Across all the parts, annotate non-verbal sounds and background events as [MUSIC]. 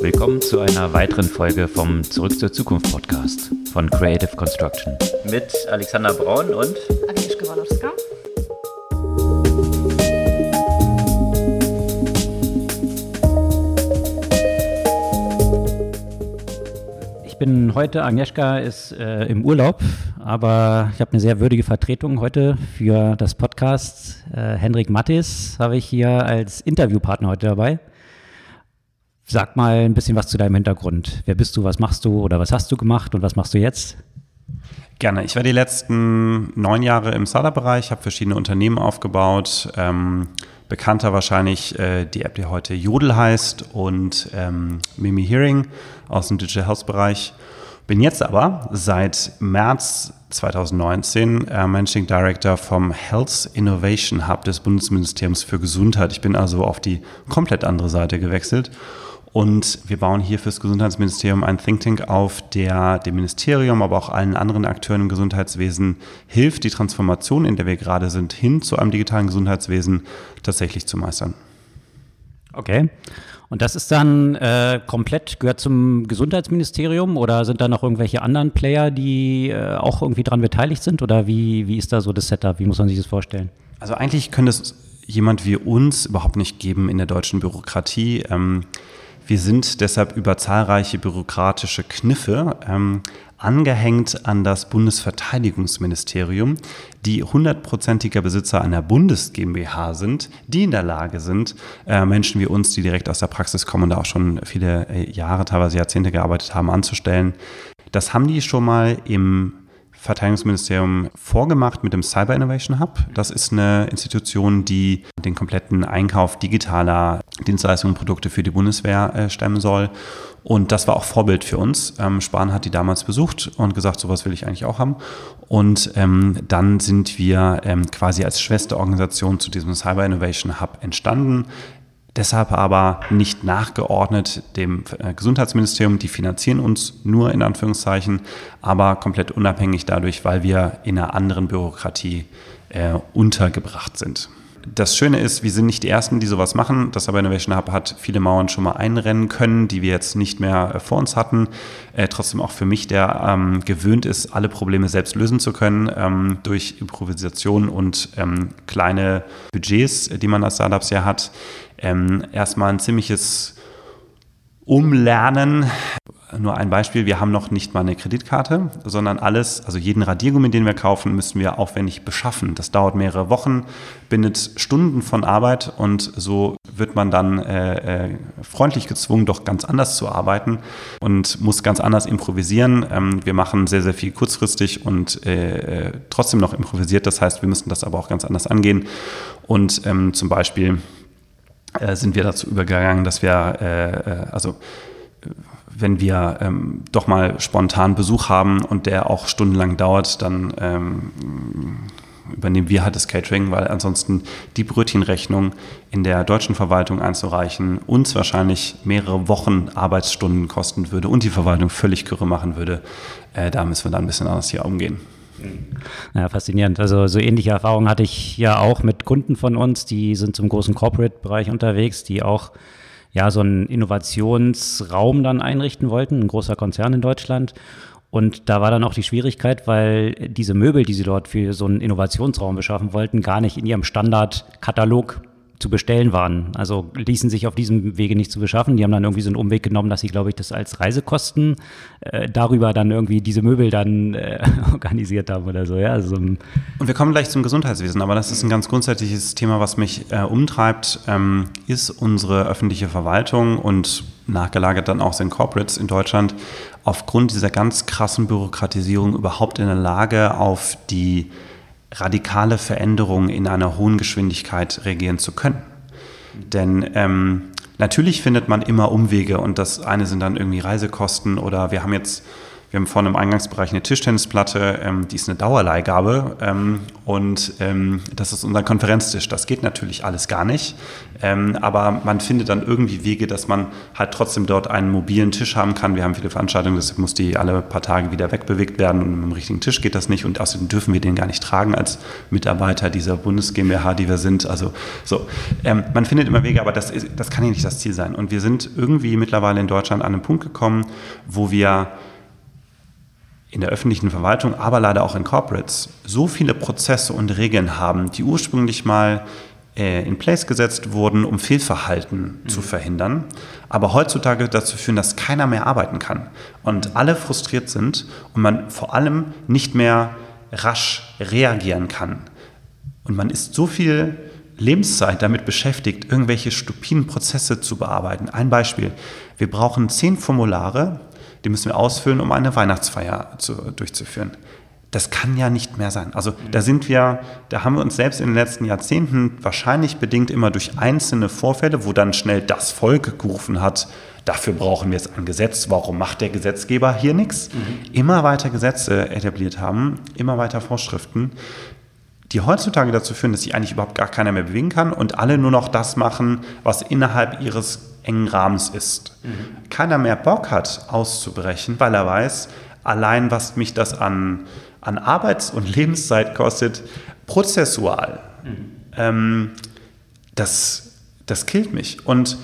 Willkommen zu einer weiteren Folge vom Zurück zur Zukunft Podcast von Creative Construction. Mit Alexander Braun und Agnieszka Walowska. Ich bin heute, Agnieszka ist äh, im Urlaub, aber ich habe eine sehr würdige Vertretung heute für das Podcast. Äh, Hendrik Mattis habe ich hier als Interviewpartner heute dabei. Sag mal ein bisschen was zu deinem Hintergrund. Wer bist du, was machst du oder was hast du gemacht und was machst du jetzt? Gerne. Ich war die letzten neun Jahre im Startup-Bereich, habe verschiedene Unternehmen aufgebaut. Ähm, bekannter wahrscheinlich äh, die App, die heute Jodel heißt und ähm, Mimi Hearing aus dem Digital Health Bereich. Bin jetzt aber seit März 2019 äh, Managing Director vom Health Innovation Hub des Bundesministeriums für Gesundheit. Ich bin also auf die komplett andere Seite gewechselt und wir bauen hier fürs Gesundheitsministerium ein Think Tank auf, der dem Ministerium, aber auch allen anderen Akteuren im Gesundheitswesen hilft, die Transformation, in der wir gerade sind, hin zu einem digitalen Gesundheitswesen tatsächlich zu meistern. Okay. Und das ist dann äh, komplett, gehört zum Gesundheitsministerium oder sind da noch irgendwelche anderen Player, die äh, auch irgendwie daran beteiligt sind? Oder wie, wie ist da so das Setup? Wie muss man sich das vorstellen? Also eigentlich könnte es jemand wie uns überhaupt nicht geben in der deutschen Bürokratie. Ähm, wir sind deshalb über zahlreiche bürokratische Kniffe ähm, angehängt an das Bundesverteidigungsministerium, die hundertprozentiger Besitzer einer Bundes GmbH sind, die in der Lage sind, äh, Menschen wie uns, die direkt aus der Praxis kommen und da auch schon viele äh, Jahre, teilweise Jahrzehnte gearbeitet haben, anzustellen. Das haben die schon mal im Verteidigungsministerium vorgemacht mit dem Cyber Innovation Hub. Das ist eine Institution, die den kompletten Einkauf digitaler Dienstleistungen und Produkte für die Bundeswehr äh, stemmen soll. Und das war auch Vorbild für uns. Ähm, Spahn hat die damals besucht und gesagt, sowas will ich eigentlich auch haben. Und ähm, dann sind wir ähm, quasi als Schwesterorganisation zu diesem Cyber Innovation Hub entstanden deshalb aber nicht nachgeordnet dem äh, Gesundheitsministerium. Die finanzieren uns nur in Anführungszeichen, aber komplett unabhängig dadurch, weil wir in einer anderen Bürokratie äh, untergebracht sind. Das Schöne ist, wir sind nicht die Ersten, die sowas machen. Das Cyber Innovation Hub hat viele Mauern schon mal einrennen können, die wir jetzt nicht mehr äh, vor uns hatten. Äh, trotzdem auch für mich, der ähm, gewöhnt ist, alle Probleme selbst lösen zu können ähm, durch Improvisation und ähm, kleine Budgets, die man als Startups ja hat ähm, erstmal ein ziemliches Umlernen. Nur ein Beispiel, wir haben noch nicht mal eine Kreditkarte, sondern alles, also jeden Radiergummi, den wir kaufen, müssen wir aufwendig beschaffen. Das dauert mehrere Wochen, bindet Stunden von Arbeit und so wird man dann äh, äh, freundlich gezwungen, doch ganz anders zu arbeiten und muss ganz anders improvisieren. Ähm, wir machen sehr, sehr viel kurzfristig und äh, äh trotzdem noch improvisiert. Das heißt, wir müssen das aber auch ganz anders angehen. Und ähm, zum Beispiel äh, sind wir dazu übergegangen, dass wir, äh, äh, also wenn wir ähm, doch mal spontan Besuch haben und der auch stundenlang dauert, dann ähm, übernehmen wir halt das Catering, weil ansonsten die Brötchenrechnung in der deutschen Verwaltung einzureichen uns wahrscheinlich mehrere Wochen Arbeitsstunden kosten würde und die Verwaltung völlig kürre machen würde. Äh, da müssen wir dann ein bisschen anders hier umgehen. Ja, faszinierend. Also so ähnliche Erfahrungen hatte ich ja auch mit Kunden von uns, die sind zum großen Corporate-Bereich unterwegs, die auch ja so einen Innovationsraum dann einrichten wollten, ein großer Konzern in Deutschland. Und da war dann auch die Schwierigkeit, weil diese Möbel, die sie dort für so einen Innovationsraum beschaffen wollten, gar nicht in ihrem Standardkatalog zu bestellen waren. Also ließen sich auf diesem Wege nicht zu beschaffen. Die haben dann irgendwie so einen Umweg genommen, dass sie, glaube ich, das als Reisekosten äh, darüber dann irgendwie diese Möbel dann äh, [LAUGHS] organisiert haben oder so. Ja, also, Und wir kommen gleich zum Gesundheitswesen, aber das ist ein ganz grundsätzliches Thema, was mich äh, umtreibt, ähm, ist unsere öffentliche Verwaltung und nachgelagert dann auch sind Corporates in Deutschland aufgrund dieser ganz krassen Bürokratisierung überhaupt in der Lage, auf die radikale Veränderungen in einer hohen Geschwindigkeit reagieren zu können. Denn ähm, natürlich findet man immer Umwege und das eine sind dann irgendwie Reisekosten oder wir haben jetzt wir haben vorne im Eingangsbereich eine Tischtennisplatte, ähm, die ist eine Dauerleihgabe ähm, und ähm, das ist unser Konferenztisch. Das geht natürlich alles gar nicht, ähm, aber man findet dann irgendwie Wege, dass man halt trotzdem dort einen mobilen Tisch haben kann. Wir haben viele Veranstaltungen, deshalb muss die alle paar Tage wieder wegbewegt werden und mit dem richtigen Tisch geht das nicht und außerdem dürfen wir den gar nicht tragen als Mitarbeiter dieser Bundes GmbH, die wir sind. Also so, ähm, man findet immer Wege, aber das, ist, das kann ja nicht das Ziel sein. Und wir sind irgendwie mittlerweile in Deutschland an einem Punkt gekommen, wo wir in der öffentlichen Verwaltung, aber leider auch in Corporates so viele Prozesse und Regeln haben, die ursprünglich mal äh, in place gesetzt wurden, um Fehlverhalten mhm. zu verhindern, aber heutzutage dazu führen, dass keiner mehr arbeiten kann und alle frustriert sind und man vor allem nicht mehr rasch reagieren kann. Und man ist so viel Lebenszeit damit beschäftigt, irgendwelche stupiden Prozesse zu bearbeiten. Ein Beispiel. Wir brauchen zehn Formulare, die müssen wir ausfüllen, um eine Weihnachtsfeier zu, durchzuführen. Das kann ja nicht mehr sein. Also da sind wir, da haben wir uns selbst in den letzten Jahrzehnten wahrscheinlich bedingt immer durch einzelne Vorfälle, wo dann schnell das Volk gerufen hat, dafür brauchen wir jetzt ein Gesetz, warum macht der Gesetzgeber hier nichts, mhm. immer weiter Gesetze etabliert haben, immer weiter Vorschriften, die heutzutage dazu führen, dass sich eigentlich überhaupt gar keiner mehr bewegen kann und alle nur noch das machen, was innerhalb ihres engen Rahmens ist. Mhm. Keiner mehr Bock hat, auszubrechen, weil er weiß, allein was mich das an, an Arbeits- und Lebenszeit kostet, prozessual, mhm. ähm, das, das killt mich. Und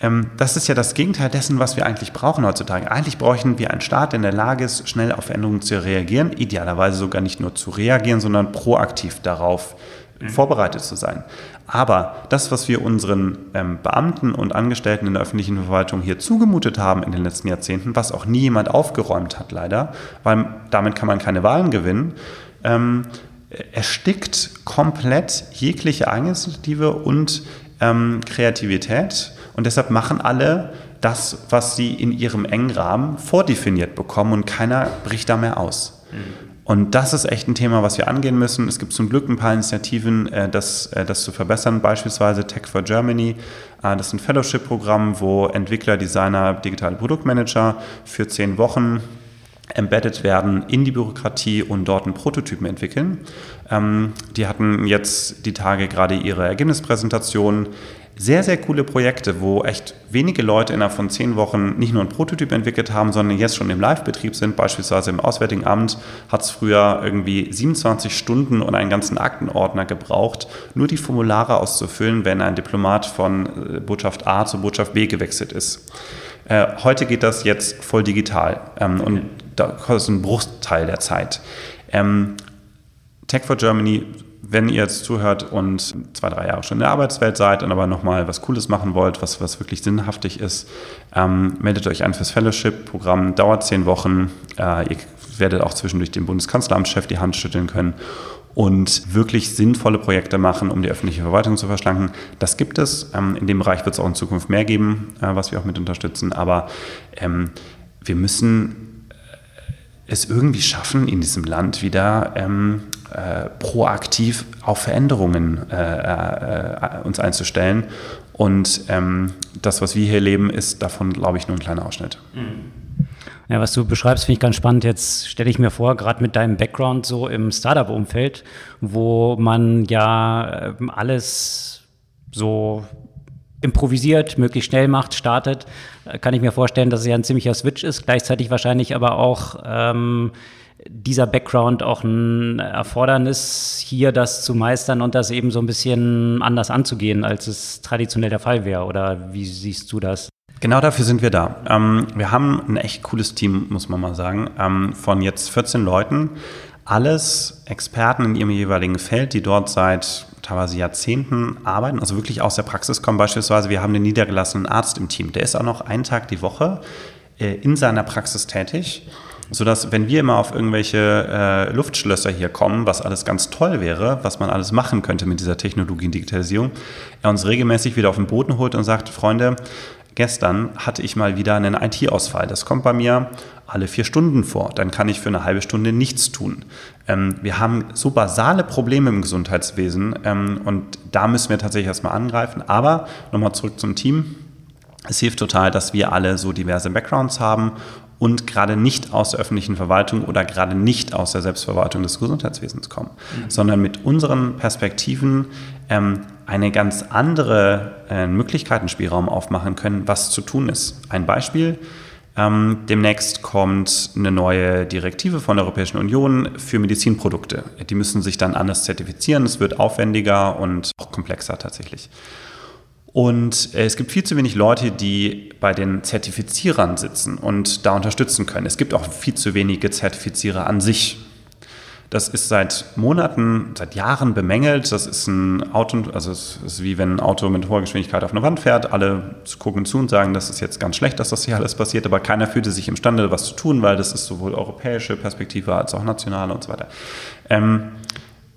ähm, das ist ja das Gegenteil dessen, was wir eigentlich brauchen heutzutage. Eigentlich bräuchten wir einen Staat, der in der Lage ist, schnell auf Veränderungen zu reagieren, idealerweise sogar nicht nur zu reagieren, sondern proaktiv darauf mhm. vorbereitet zu sein. Aber das, was wir unseren ähm, Beamten und Angestellten in der öffentlichen Verwaltung hier zugemutet haben in den letzten Jahrzehnten, was auch nie jemand aufgeräumt hat, leider, weil damit kann man keine Wahlen gewinnen, ähm, erstickt komplett jegliche Eigeninitiative und ähm, Kreativität und deshalb machen alle das, was sie in ihrem engen Rahmen vordefiniert bekommen und keiner bricht da mehr aus. Mhm. Und das ist echt ein Thema, was wir angehen müssen. Es gibt zum Glück ein paar Initiativen, äh, das, äh, das zu verbessern, beispielsweise Tech for Germany. Äh, das ist ein Fellowship-Programm, wo Entwickler, Designer, digitale Produktmanager für zehn Wochen embedded werden in die Bürokratie und dort einen Prototypen entwickeln. Ähm, die hatten jetzt die Tage gerade ihre Ergebnispräsentation sehr, sehr coole Projekte, wo echt wenige Leute innerhalb von zehn Wochen nicht nur einen Prototyp entwickelt haben, sondern jetzt schon im Live-Betrieb sind. Beispielsweise im Auswärtigen Amt hat es früher irgendwie 27 Stunden und einen ganzen Aktenordner gebraucht, nur die Formulare auszufüllen, wenn ein Diplomat von äh, Botschaft A zur Botschaft B gewechselt ist. Äh, heute geht das jetzt voll digital ähm, und da kostet ein Bruchteil der Zeit. Ähm, Tech for Germany wenn ihr jetzt zuhört und zwei, drei Jahre schon in der Arbeitswelt seid und aber nochmal was Cooles machen wollt, was, was wirklich sinnhaftig ist, ähm, meldet euch an fürs Fellowship-Programm. Dauert zehn Wochen. Äh, ihr werdet auch zwischendurch dem Bundeskanzleramtschef die Hand schütteln können und wirklich sinnvolle Projekte machen, um die öffentliche Verwaltung zu verschlanken. Das gibt es. Ähm, in dem Bereich wird es auch in Zukunft mehr geben, äh, was wir auch mit unterstützen. Aber ähm, wir müssen äh, es irgendwie schaffen, in diesem Land wieder ähm, äh, proaktiv auf Veränderungen äh, äh, uns einzustellen. Und ähm, das, was wir hier leben, ist davon, glaube ich, nur ein kleiner Ausschnitt. Ja, was du beschreibst, finde ich ganz spannend. Jetzt stelle ich mir vor, gerade mit deinem Background so im Startup-Umfeld, wo man ja ähm, alles so improvisiert, möglichst schnell macht, startet, äh, kann ich mir vorstellen, dass es ja ein ziemlicher Switch ist. Gleichzeitig wahrscheinlich aber auch ähm, dieser Background auch ein Erfordernis, hier das zu meistern und das eben so ein bisschen anders anzugehen, als es traditionell der Fall wäre? Oder wie siehst du das? Genau dafür sind wir da. Ähm, wir haben ein echt cooles Team, muss man mal sagen, ähm, von jetzt 14 Leuten. Alles Experten in ihrem jeweiligen Feld, die dort seit teilweise Jahrzehnten arbeiten, also wirklich aus der Praxis kommen. Beispielsweise, wir haben einen niedergelassenen Arzt im Team. Der ist auch noch einen Tag die Woche äh, in seiner Praxis tätig sodass, wenn wir immer auf irgendwelche äh, Luftschlösser hier kommen, was alles ganz toll wäre, was man alles machen könnte mit dieser Technologie und Digitalisierung, er uns regelmäßig wieder auf den Boden holt und sagt, Freunde, gestern hatte ich mal wieder einen IT-Ausfall. Das kommt bei mir alle vier Stunden vor. Dann kann ich für eine halbe Stunde nichts tun. Ähm, wir haben so basale Probleme im Gesundheitswesen ähm, und da müssen wir tatsächlich erstmal angreifen. Aber nochmal zurück zum Team. Es hilft total, dass wir alle so diverse Backgrounds haben und gerade nicht aus der öffentlichen Verwaltung oder gerade nicht aus der Selbstverwaltung des Gesundheitswesens kommen, mhm. sondern mit unseren Perspektiven ähm, eine ganz andere äh, Möglichkeitenspielraum aufmachen können, was zu tun ist. Ein Beispiel. Ähm, demnächst kommt eine neue Direktive von der Europäischen Union für Medizinprodukte. Die müssen sich dann anders zertifizieren. Es wird aufwendiger und auch komplexer tatsächlich. Und äh, es gibt viel zu wenig Leute, die bei den Zertifizierern sitzen und da unterstützen können. Es gibt auch viel zu wenige Zertifizierer an sich. Das ist seit Monaten, seit Jahren bemängelt. Das ist ein Auto, also es ist wie wenn ein Auto mit hoher Geschwindigkeit auf eine Wand fährt. Alle gucken zu und sagen, das ist jetzt ganz schlecht, dass das hier alles passiert, aber keiner fühlte sich imstande, was zu tun, weil das ist sowohl europäische Perspektive als auch nationale und so weiter. Ähm,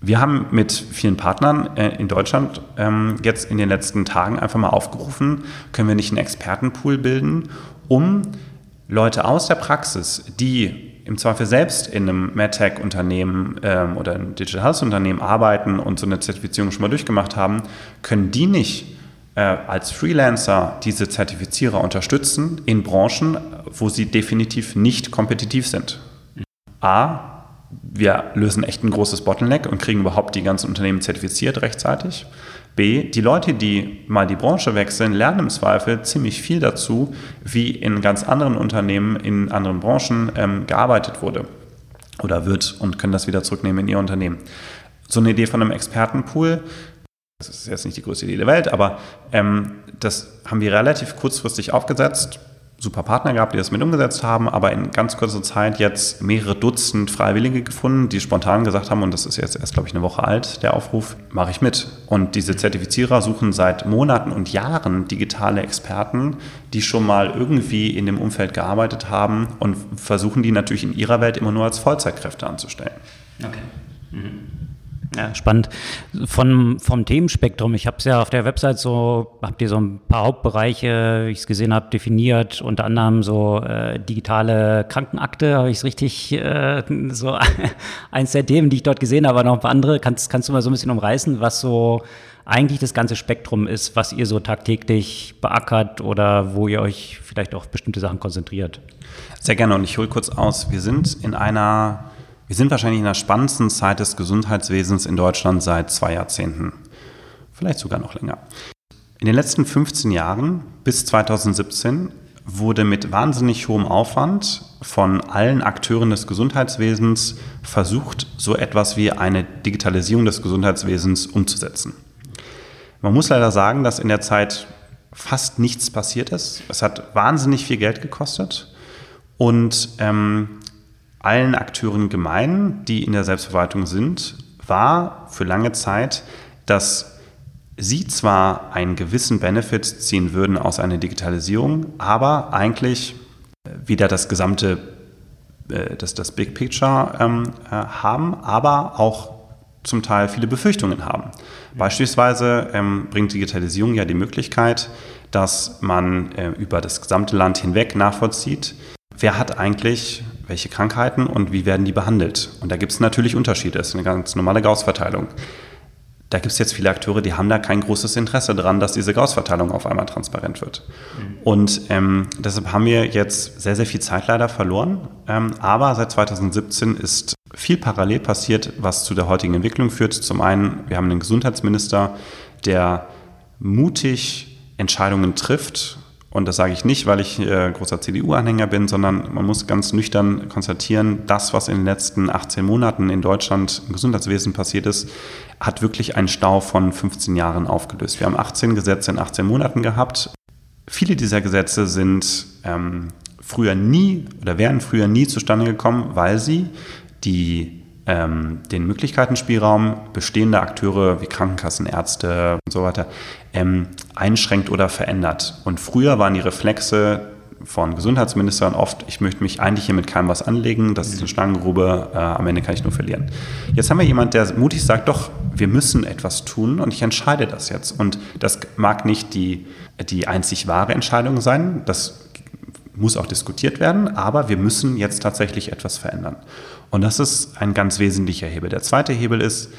wir haben mit vielen Partnern äh, in Deutschland ähm, jetzt in den letzten Tagen einfach mal aufgerufen, können wir nicht einen Expertenpool bilden, um Leute aus der Praxis, die im Zweifel selbst in einem MedTech-Unternehmen ähm, oder einem Digital Health-Unternehmen arbeiten und so eine Zertifizierung schon mal durchgemacht haben, können die nicht äh, als Freelancer diese Zertifizierer unterstützen in Branchen, wo sie definitiv nicht kompetitiv sind. A, wir lösen echt ein großes Bottleneck und kriegen überhaupt die ganzen Unternehmen zertifiziert rechtzeitig. B, die Leute, die mal die Branche wechseln, lernen im Zweifel ziemlich viel dazu, wie in ganz anderen Unternehmen, in anderen Branchen ähm, gearbeitet wurde oder wird und können das wieder zurücknehmen in ihr Unternehmen. So eine Idee von einem Expertenpool, das ist jetzt nicht die größte Idee der Welt, aber ähm, das haben wir relativ kurzfristig aufgesetzt super Partner gehabt, die das mit umgesetzt haben, aber in ganz kurzer Zeit jetzt mehrere Dutzend Freiwillige gefunden, die spontan gesagt haben, und das ist jetzt erst, glaube ich, eine Woche alt, der Aufruf, mache ich mit. Und diese Zertifizierer suchen seit Monaten und Jahren digitale Experten, die schon mal irgendwie in dem Umfeld gearbeitet haben und versuchen die natürlich in ihrer Welt immer nur als Vollzeitkräfte anzustellen. Okay. Mhm. Ja, spannend. Von, vom Themenspektrum, ich habe es ja auf der Website so, habt ihr so ein paar Hauptbereiche, wie ich es gesehen habe, definiert, unter anderem so äh, digitale Krankenakte, habe ich es richtig, äh, so [LAUGHS] eins der Themen, die ich dort gesehen habe, aber noch ein paar andere. Kannst, kannst du mal so ein bisschen umreißen, was so eigentlich das ganze Spektrum ist, was ihr so tagtäglich beackert oder wo ihr euch vielleicht auf bestimmte Sachen konzentriert? Sehr gerne und ich hole kurz aus. Wir sind in einer wir sind wahrscheinlich in der spannendsten Zeit des Gesundheitswesens in Deutschland seit zwei Jahrzehnten. Vielleicht sogar noch länger. In den letzten 15 Jahren bis 2017 wurde mit wahnsinnig hohem Aufwand von allen Akteuren des Gesundheitswesens versucht, so etwas wie eine Digitalisierung des Gesundheitswesens umzusetzen. Man muss leider sagen, dass in der Zeit fast nichts passiert ist. Es hat wahnsinnig viel Geld gekostet und ähm, allen Akteuren gemein, die in der Selbstverwaltung sind, war für lange Zeit, dass sie zwar einen gewissen Benefit ziehen würden aus einer Digitalisierung, aber eigentlich wieder das gesamte, äh, das, das Big Picture ähm, äh, haben, aber auch zum Teil viele Befürchtungen haben. Beispielsweise ähm, bringt Digitalisierung ja die Möglichkeit, dass man äh, über das gesamte Land hinweg nachvollzieht, wer hat eigentlich welche Krankheiten und wie werden die behandelt. Und da gibt es natürlich Unterschiede, das ist eine ganz normale Gauss-Verteilung. Da gibt es jetzt viele Akteure, die haben da kein großes Interesse daran, dass diese Gauss-Verteilung auf einmal transparent wird. Mhm. Und ähm, deshalb haben wir jetzt sehr, sehr viel Zeit leider verloren. Ähm, aber seit 2017 ist viel parallel passiert, was zu der heutigen Entwicklung führt. Zum einen, wir haben einen Gesundheitsminister, der mutig Entscheidungen trifft und das sage ich nicht, weil ich äh, großer CDU-Anhänger bin, sondern man muss ganz nüchtern konstatieren, das, was in den letzten 18 Monaten in Deutschland im Gesundheitswesen passiert ist, hat wirklich einen Stau von 15 Jahren aufgelöst. Wir haben 18 Gesetze in 18 Monaten gehabt. Viele dieser Gesetze sind ähm, früher nie oder wären früher nie zustande gekommen, weil sie die ähm, den Möglichkeitenspielraum bestehender Akteure wie Krankenkassen, Ärzte und so weiter ähm, einschränkt oder verändert. Und früher waren die Reflexe von Gesundheitsministern oft, ich möchte mich eigentlich hier mit keinem was anlegen, das ist eine Schlangengrube, äh, am Ende kann ich nur verlieren. Jetzt haben wir jemanden, der mutig sagt, doch, wir müssen etwas tun und ich entscheide das jetzt. Und das mag nicht die, die einzig wahre Entscheidung sein, das muss auch diskutiert werden, aber wir müssen jetzt tatsächlich etwas verändern. Und das ist ein ganz wesentlicher Hebel. Der zweite Hebel ist,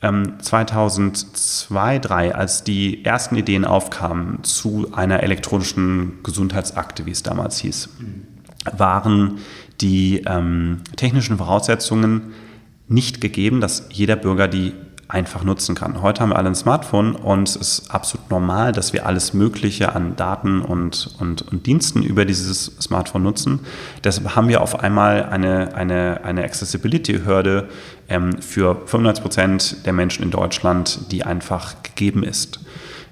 2002, ähm, 2003, als die ersten Ideen aufkamen zu einer elektronischen Gesundheitsakte, wie es damals hieß, waren die ähm, technischen Voraussetzungen nicht gegeben, dass jeder Bürger die einfach nutzen kann. Heute haben wir alle ein Smartphone und es ist absolut normal, dass wir alles Mögliche an Daten und, und, und Diensten über dieses Smartphone nutzen. Deshalb haben wir auf einmal eine, eine, eine Accessibility-Hürde ähm, für 95 Prozent der Menschen in Deutschland, die einfach gegeben ist.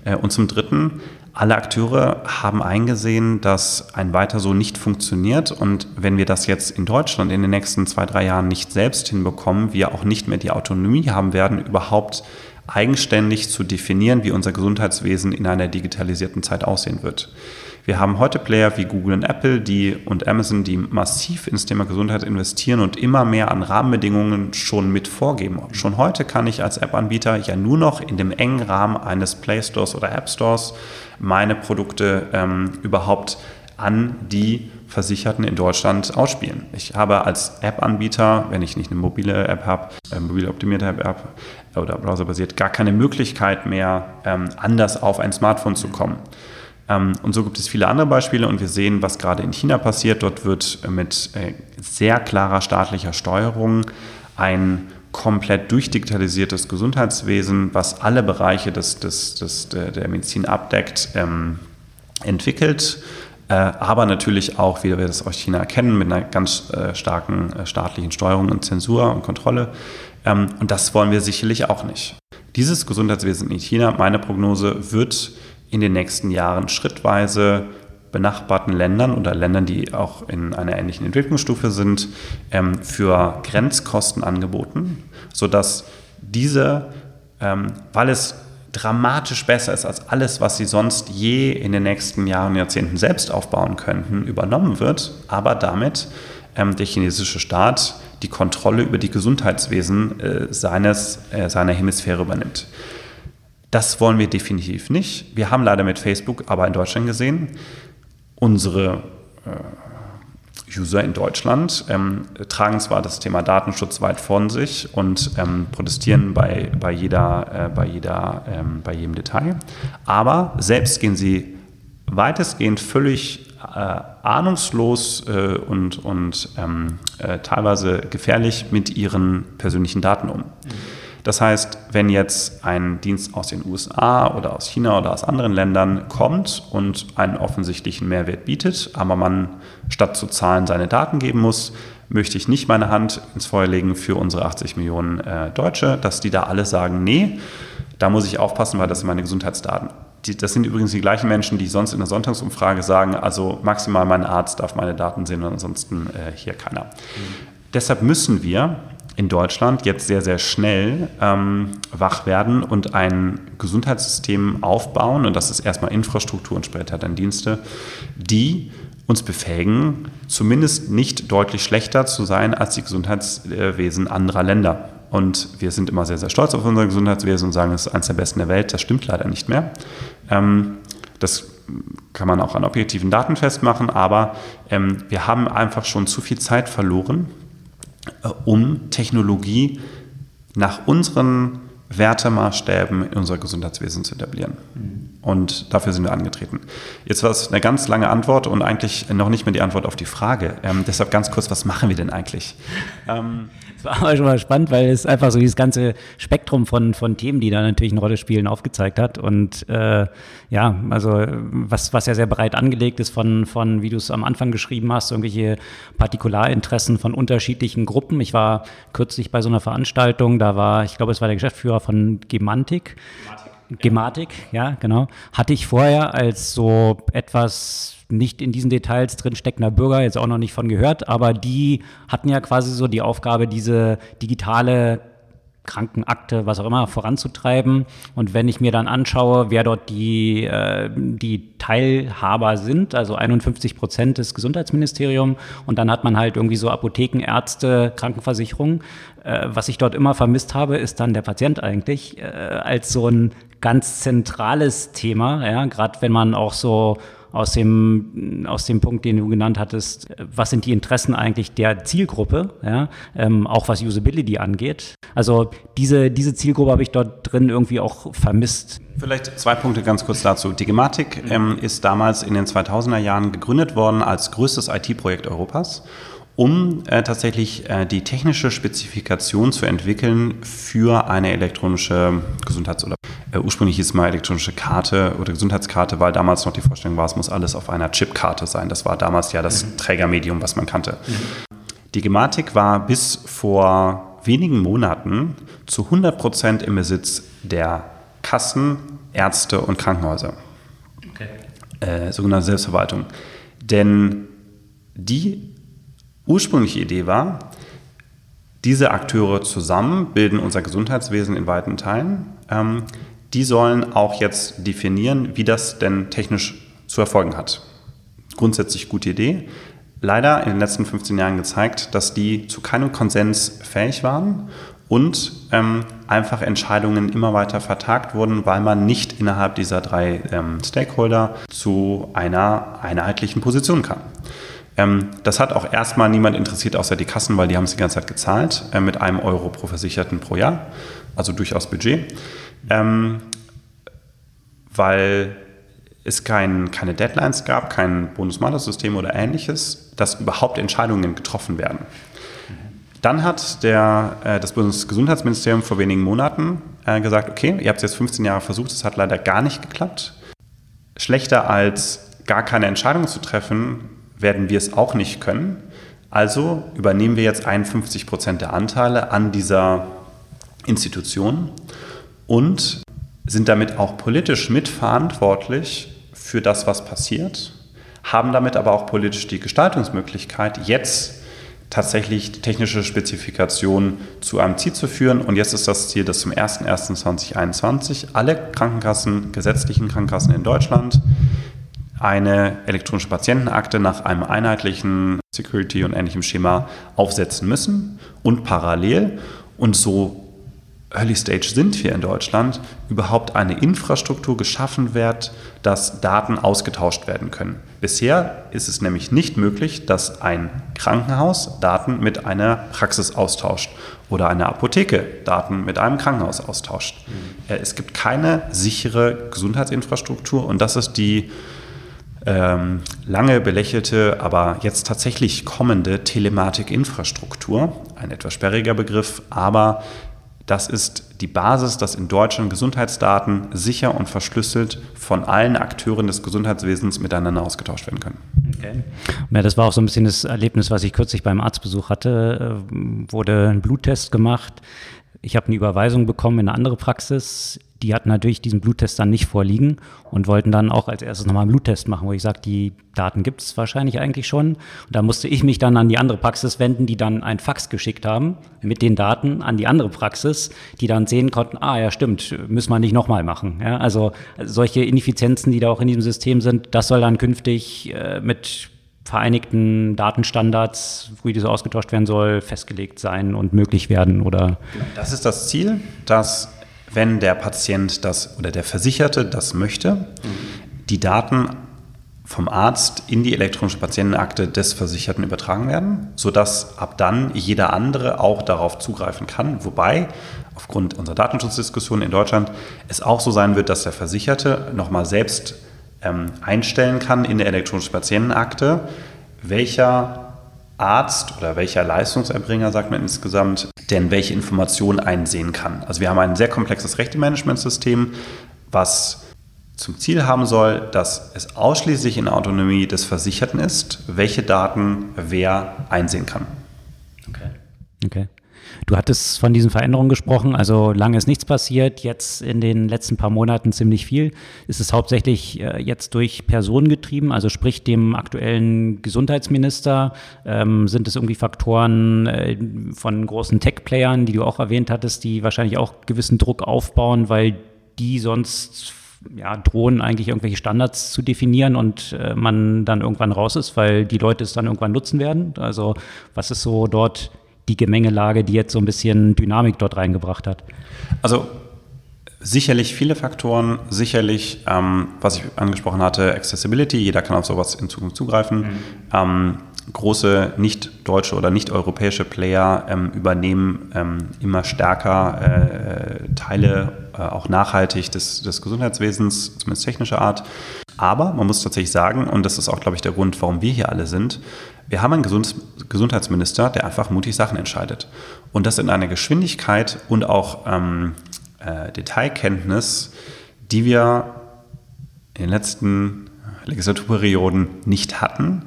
Äh, und zum Dritten alle Akteure haben eingesehen, dass ein weiter so nicht funktioniert. Und wenn wir das jetzt in Deutschland in den nächsten zwei, drei Jahren nicht selbst hinbekommen, wir auch nicht mehr die Autonomie haben werden, überhaupt eigenständig zu definieren, wie unser Gesundheitswesen in einer digitalisierten Zeit aussehen wird. Wir haben heute Player wie Google und Apple die, und Amazon, die massiv ins Thema Gesundheit investieren und immer mehr an Rahmenbedingungen schon mit vorgeben. Schon heute kann ich als App-Anbieter ja nur noch in dem engen Rahmen eines Play Stores oder App Stores meine Produkte ähm, überhaupt an die Versicherten in Deutschland ausspielen. Ich habe als App-Anbieter, wenn ich nicht eine mobile App habe, äh, mobile optimierte App oder browserbasiert, gar keine Möglichkeit mehr, ähm, anders auf ein Smartphone zu kommen. Ähm, und so gibt es viele andere Beispiele und wir sehen, was gerade in China passiert. Dort wird mit äh, sehr klarer staatlicher Steuerung ein komplett durchdigitalisiertes Gesundheitswesen, was alle Bereiche des, des, des, der Medizin abdeckt, ähm, entwickelt. Äh, aber natürlich auch, wie wir das aus China kennen, mit einer ganz äh, starken staatlichen Steuerung und Zensur und Kontrolle. Ähm, und das wollen wir sicherlich auch nicht. Dieses Gesundheitswesen in China, meine Prognose, wird in den nächsten Jahren schrittweise benachbarten Ländern oder Ländern, die auch in einer ähnlichen Entwicklungsstufe sind, ähm, für Grenzkosten angeboten, sodass diese, ähm, weil es dramatisch besser ist als alles, was sie sonst je in den nächsten Jahren und Jahrzehnten selbst aufbauen könnten, übernommen wird, aber damit ähm, der chinesische Staat die Kontrolle über die Gesundheitswesen äh, seines, äh, seiner Hemisphäre übernimmt. Das wollen wir definitiv nicht. Wir haben leider mit Facebook aber in Deutschland gesehen, unsere äh, User in Deutschland ähm, tragen zwar das Thema Datenschutz weit von sich und ähm, protestieren bei, bei, jeder, äh, bei, jeder, ähm, bei jedem Detail, aber selbst gehen sie weitestgehend völlig äh, ahnungslos äh, und, und ähm, äh, teilweise gefährlich mit ihren persönlichen Daten um. Mhm. Das heißt, wenn jetzt ein Dienst aus den USA oder aus China oder aus anderen Ländern kommt und einen offensichtlichen Mehrwert bietet, aber man statt zu zahlen seine Daten geben muss, möchte ich nicht meine Hand ins Feuer legen für unsere 80 Millionen äh, Deutsche, dass die da alle sagen, nee, da muss ich aufpassen, weil das sind meine Gesundheitsdaten. Die, das sind übrigens die gleichen Menschen, die sonst in der Sonntagsumfrage sagen, also maximal mein Arzt darf meine Daten sehen und ansonsten äh, hier keiner. Mhm. Deshalb müssen wir in Deutschland jetzt sehr, sehr schnell ähm, wach werden und ein Gesundheitssystem aufbauen, und das ist erstmal Infrastruktur und später dann Dienste, die uns befähigen, zumindest nicht deutlich schlechter zu sein als die Gesundheitswesen anderer Länder. Und wir sind immer sehr, sehr stolz auf unser Gesundheitswesen und sagen, es ist eines der besten der Welt. Das stimmt leider nicht mehr. Ähm, das kann man auch an objektiven Daten festmachen, aber ähm, wir haben einfach schon zu viel Zeit verloren um Technologie nach unseren Wertemaßstäben in unser Gesundheitswesen zu etablieren. Mhm. Und dafür sind wir angetreten. Jetzt war es eine ganz lange Antwort und eigentlich noch nicht mehr die Antwort auf die Frage. Ähm, deshalb ganz kurz, was machen wir denn eigentlich? [LAUGHS] Ähm, war [LAUGHS] aber schon mal spannend, weil es einfach so dieses ganze Spektrum von, von Themen, die da natürlich eine Rolle spielen, aufgezeigt hat. Und äh, ja, also was, was ja sehr breit angelegt ist von, von wie du es am Anfang geschrieben hast, irgendwelche Partikularinteressen von unterschiedlichen Gruppen. Ich war kürzlich bei so einer Veranstaltung, da war, ich glaube, es war der Geschäftsführer von Gemantik. Gematik. Gematik, ja, genau. Hatte ich vorher als so etwas nicht in diesen Details drin steckender Bürger jetzt auch noch nicht von gehört, aber die hatten ja quasi so die Aufgabe, diese digitale Krankenakte, was auch immer, voranzutreiben. Und wenn ich mir dann anschaue, wer dort die, äh, die Teilhaber sind, also 51 Prozent des Gesundheitsministeriums, und dann hat man halt irgendwie so Apotheken, Ärzte, Krankenversicherung. Äh, was ich dort immer vermisst habe, ist dann der Patient eigentlich äh, als so ein ganz zentrales Thema, ja, gerade wenn man auch so aus dem, aus dem Punkt, den du genannt hattest, was sind die Interessen eigentlich der Zielgruppe, ja, ähm, auch was Usability angeht. Also diese, diese Zielgruppe habe ich dort drin irgendwie auch vermisst. Vielleicht zwei Punkte ganz kurz dazu. Die Gematik ähm, ist damals in den 2000er Jahren gegründet worden als größtes IT-Projekt Europas um äh, tatsächlich äh, die technische Spezifikation zu entwickeln für eine elektronische Gesundheits- oder äh, ursprünglich hieß es mal elektronische Karte oder Gesundheitskarte, weil damals noch die Vorstellung war, es muss alles auf einer Chipkarte sein. Das war damals ja das mhm. Trägermedium, was man kannte. Mhm. Die Gematik war bis vor wenigen Monaten zu 100 Prozent im Besitz der Kassen, Ärzte und Krankenhäuser. Okay. Äh, sogenannte Selbstverwaltung. Denn die ursprüngliche Idee war, diese Akteure zusammen bilden unser Gesundheitswesen in weiten Teilen. Ähm, die sollen auch jetzt definieren, wie das denn technisch zu erfolgen hat. Grundsätzlich gute Idee. Leider in den letzten 15 Jahren gezeigt, dass die zu keinem Konsens fähig waren und ähm, einfach Entscheidungen immer weiter vertagt wurden, weil man nicht innerhalb dieser drei ähm, Stakeholder zu einer einheitlichen Position kam. Ähm, das hat auch erstmal niemand interessiert, außer die Kassen, weil die haben es die ganze Zeit gezahlt, äh, mit einem Euro pro Versicherten pro Jahr, also durchaus Budget. Ähm, weil es kein, keine Deadlines gab, kein Bonus-Malus-System oder ähnliches, dass überhaupt Entscheidungen getroffen werden. Dann hat der, äh, das Bundesgesundheitsministerium vor wenigen Monaten äh, gesagt, okay, ihr habt es jetzt 15 Jahre versucht, es hat leider gar nicht geklappt. Schlechter als gar keine Entscheidung zu treffen, werden wir es auch nicht können. Also übernehmen wir jetzt 51 Prozent der Anteile an dieser Institution und sind damit auch politisch mitverantwortlich für das, was passiert, haben damit aber auch politisch die Gestaltungsmöglichkeit, jetzt tatsächlich die technische Spezifikation zu einem Ziel zu führen. Und jetzt ist das Ziel, dass zum 01.01.2021 alle Krankenkassen, gesetzlichen Krankenkassen in Deutschland eine elektronische Patientenakte nach einem einheitlichen Security und ähnlichem Schema aufsetzen müssen und parallel und so Early Stage sind wir in Deutschland, überhaupt eine Infrastruktur geschaffen wird, dass Daten ausgetauscht werden können. Bisher ist es nämlich nicht möglich, dass ein Krankenhaus Daten mit einer Praxis austauscht oder eine Apotheke Daten mit einem Krankenhaus austauscht. Mhm. Es gibt keine sichere Gesundheitsinfrastruktur und das ist die ähm, lange belächelte, aber jetzt tatsächlich kommende Telematikinfrastruktur. Ein etwas sperriger Begriff, aber das ist die Basis, dass in Deutschland Gesundheitsdaten sicher und verschlüsselt von allen Akteuren des Gesundheitswesens miteinander ausgetauscht werden können. Okay. Ja, das war auch so ein bisschen das Erlebnis, was ich kürzlich beim Arztbesuch hatte. Äh, wurde ein Bluttest gemacht. Ich habe eine Überweisung bekommen in eine andere Praxis die hatten natürlich diesen Bluttest dann nicht vorliegen und wollten dann auch als erstes nochmal einen Bluttest machen, wo ich sage, die Daten gibt es wahrscheinlich eigentlich schon. Und da musste ich mich dann an die andere Praxis wenden, die dann ein Fax geschickt haben mit den Daten an die andere Praxis, die dann sehen konnten, ah ja stimmt, müssen wir nicht nochmal machen. Ja, also solche Ineffizienzen, die da auch in diesem System sind, das soll dann künftig äh, mit vereinigten Datenstandards, wie diese ausgetauscht werden soll, festgelegt sein und möglich werden oder? Das ist das Ziel, dass wenn der Patient das oder der Versicherte das möchte, die Daten vom Arzt in die elektronische Patientenakte des Versicherten übertragen werden, sodass ab dann jeder andere auch darauf zugreifen kann. Wobei aufgrund unserer Datenschutzdiskussion in Deutschland es auch so sein wird, dass der Versicherte nochmal selbst ähm, einstellen kann in der elektronischen Patientenakte, welcher Arzt oder welcher Leistungserbringer, sagt man insgesamt, denn welche Informationen einsehen kann. Also wir haben ein sehr komplexes Rechtemanagementsystem, was zum Ziel haben soll, dass es ausschließlich in der Autonomie des Versicherten ist, welche Daten wer einsehen kann. Okay. Okay. Du hattest von diesen Veränderungen gesprochen, also lange ist nichts passiert, jetzt in den letzten paar Monaten ziemlich viel. Ist es hauptsächlich äh, jetzt durch Personen getrieben, also sprich dem aktuellen Gesundheitsminister? Ähm, sind es irgendwie Faktoren äh, von großen Tech-Playern, die du auch erwähnt hattest, die wahrscheinlich auch gewissen Druck aufbauen, weil die sonst ja, drohen eigentlich irgendwelche Standards zu definieren und äh, man dann irgendwann raus ist, weil die Leute es dann irgendwann nutzen werden? Also was ist so dort die Gemengelage, die jetzt so ein bisschen Dynamik dort reingebracht hat? Also Sicherlich viele Faktoren, sicherlich, ähm, was ich angesprochen hatte, Accessibility, jeder kann auf sowas in Zukunft zugreifen. Mhm. Ähm, große nicht-deutsche oder nicht-europäische Player ähm, übernehmen ähm, immer stärker äh, Teile, äh, auch nachhaltig des, des Gesundheitswesens, zumindest technischer Art. Aber man muss tatsächlich sagen, und das ist auch, glaube ich, der Grund, warum wir hier alle sind, wir haben einen Gesund Gesundheitsminister, der einfach mutig Sachen entscheidet. Und das in einer Geschwindigkeit und auch ähm, äh, Detailkenntnis, die wir in den letzten Legislaturperioden nicht hatten,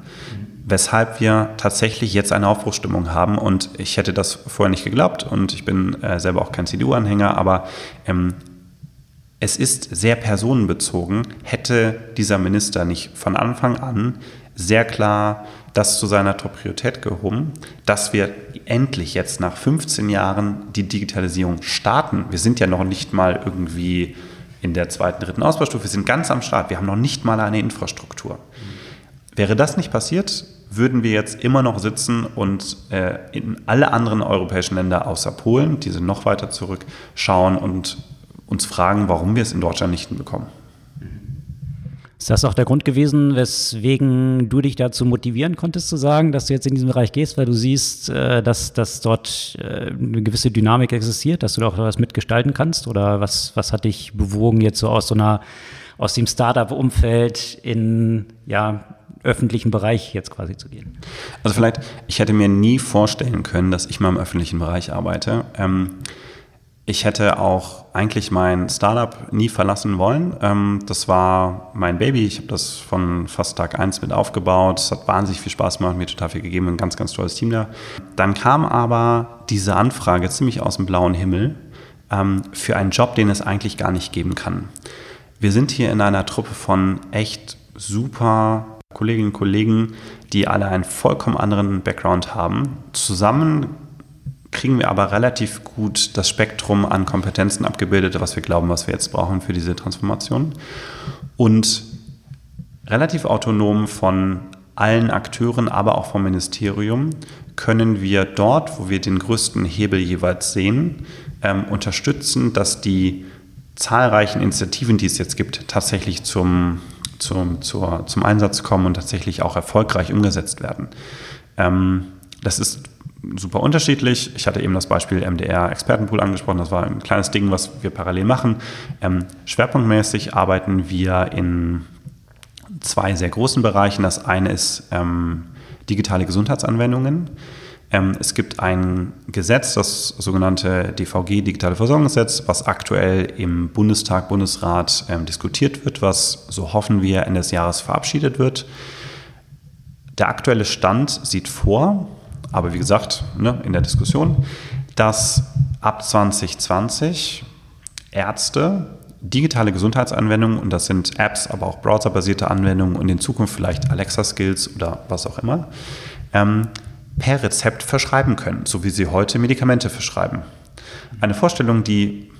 weshalb wir tatsächlich jetzt eine Aufbruchstimmung haben. Und ich hätte das vorher nicht geglaubt und ich bin äh, selber auch kein CDU-Anhänger, aber ähm, es ist sehr personenbezogen. Hätte dieser Minister nicht von Anfang an sehr klar das zu seiner Top-Priorität gehoben, dass wir endlich jetzt nach 15 Jahren die Digitalisierung starten. Wir sind ja noch nicht mal irgendwie in der zweiten, dritten Ausbaustufe, wir sind ganz am Start, wir haben noch nicht mal eine Infrastruktur. Wäre das nicht passiert, würden wir jetzt immer noch sitzen und äh, in alle anderen europäischen Länder außer Polen, die sind noch weiter zurück, schauen und uns fragen, warum wir es in Deutschland nicht hinbekommen. Ist das auch der Grund gewesen, weswegen du dich dazu motivieren konntest, zu sagen, dass du jetzt in diesen Bereich gehst, weil du siehst, äh, dass, dass dort äh, eine gewisse Dynamik existiert, dass du da auch was mitgestalten kannst? Oder was, was hat dich bewogen, jetzt so aus so einer, aus dem Startup-Umfeld in, ja, öffentlichen Bereich jetzt quasi zu gehen? Also vielleicht, ich hätte mir nie vorstellen können, dass ich mal im öffentlichen Bereich arbeite. Ähm, ich hätte auch eigentlich mein Startup nie verlassen wollen. Ähm, das war mein Baby. Ich habe das von fast Tag 1 mit aufgebaut. Es hat wahnsinnig viel Spaß gemacht, mir total viel gegeben, ein ganz, ganz tolles Team da. Dann kam aber diese Anfrage ziemlich aus dem blauen Himmel ähm, für einen Job, den es eigentlich gar nicht geben kann. Wir sind hier in einer Truppe von echt super Kolleginnen und Kollegen, die alle einen vollkommen anderen Background haben. Zusammen kriegen wir aber relativ gut das Spektrum an Kompetenzen abgebildet, was wir glauben, was wir jetzt brauchen für diese Transformation. Und relativ autonom von allen Akteuren, aber auch vom Ministerium, können wir dort, wo wir den größten Hebel jeweils sehen, ähm, unterstützen, dass die zahlreichen Initiativen, die es jetzt gibt, tatsächlich zum, zum, zur, zum Einsatz kommen und tatsächlich auch erfolgreich umgesetzt werden. Ähm, das ist super unterschiedlich. Ich hatte eben das Beispiel MDR Expertenpool angesprochen. Das war ein kleines Ding, was wir parallel machen. Ähm, schwerpunktmäßig arbeiten wir in zwei sehr großen Bereichen. Das eine ist ähm, digitale Gesundheitsanwendungen. Ähm, es gibt ein Gesetz, das sogenannte DVG, Digitale Versorgungsgesetz, was aktuell im Bundestag, Bundesrat ähm, diskutiert wird, was, so hoffen wir, Ende des Jahres verabschiedet wird. Der aktuelle Stand sieht vor, aber wie gesagt, ne, in der Diskussion, dass ab 2020 Ärzte digitale Gesundheitsanwendungen, und das sind Apps, aber auch browserbasierte Anwendungen und in Zukunft vielleicht Alexa-Skills oder was auch immer, ähm, per Rezept verschreiben können, so wie sie heute Medikamente verschreiben. Eine Vorstellung, die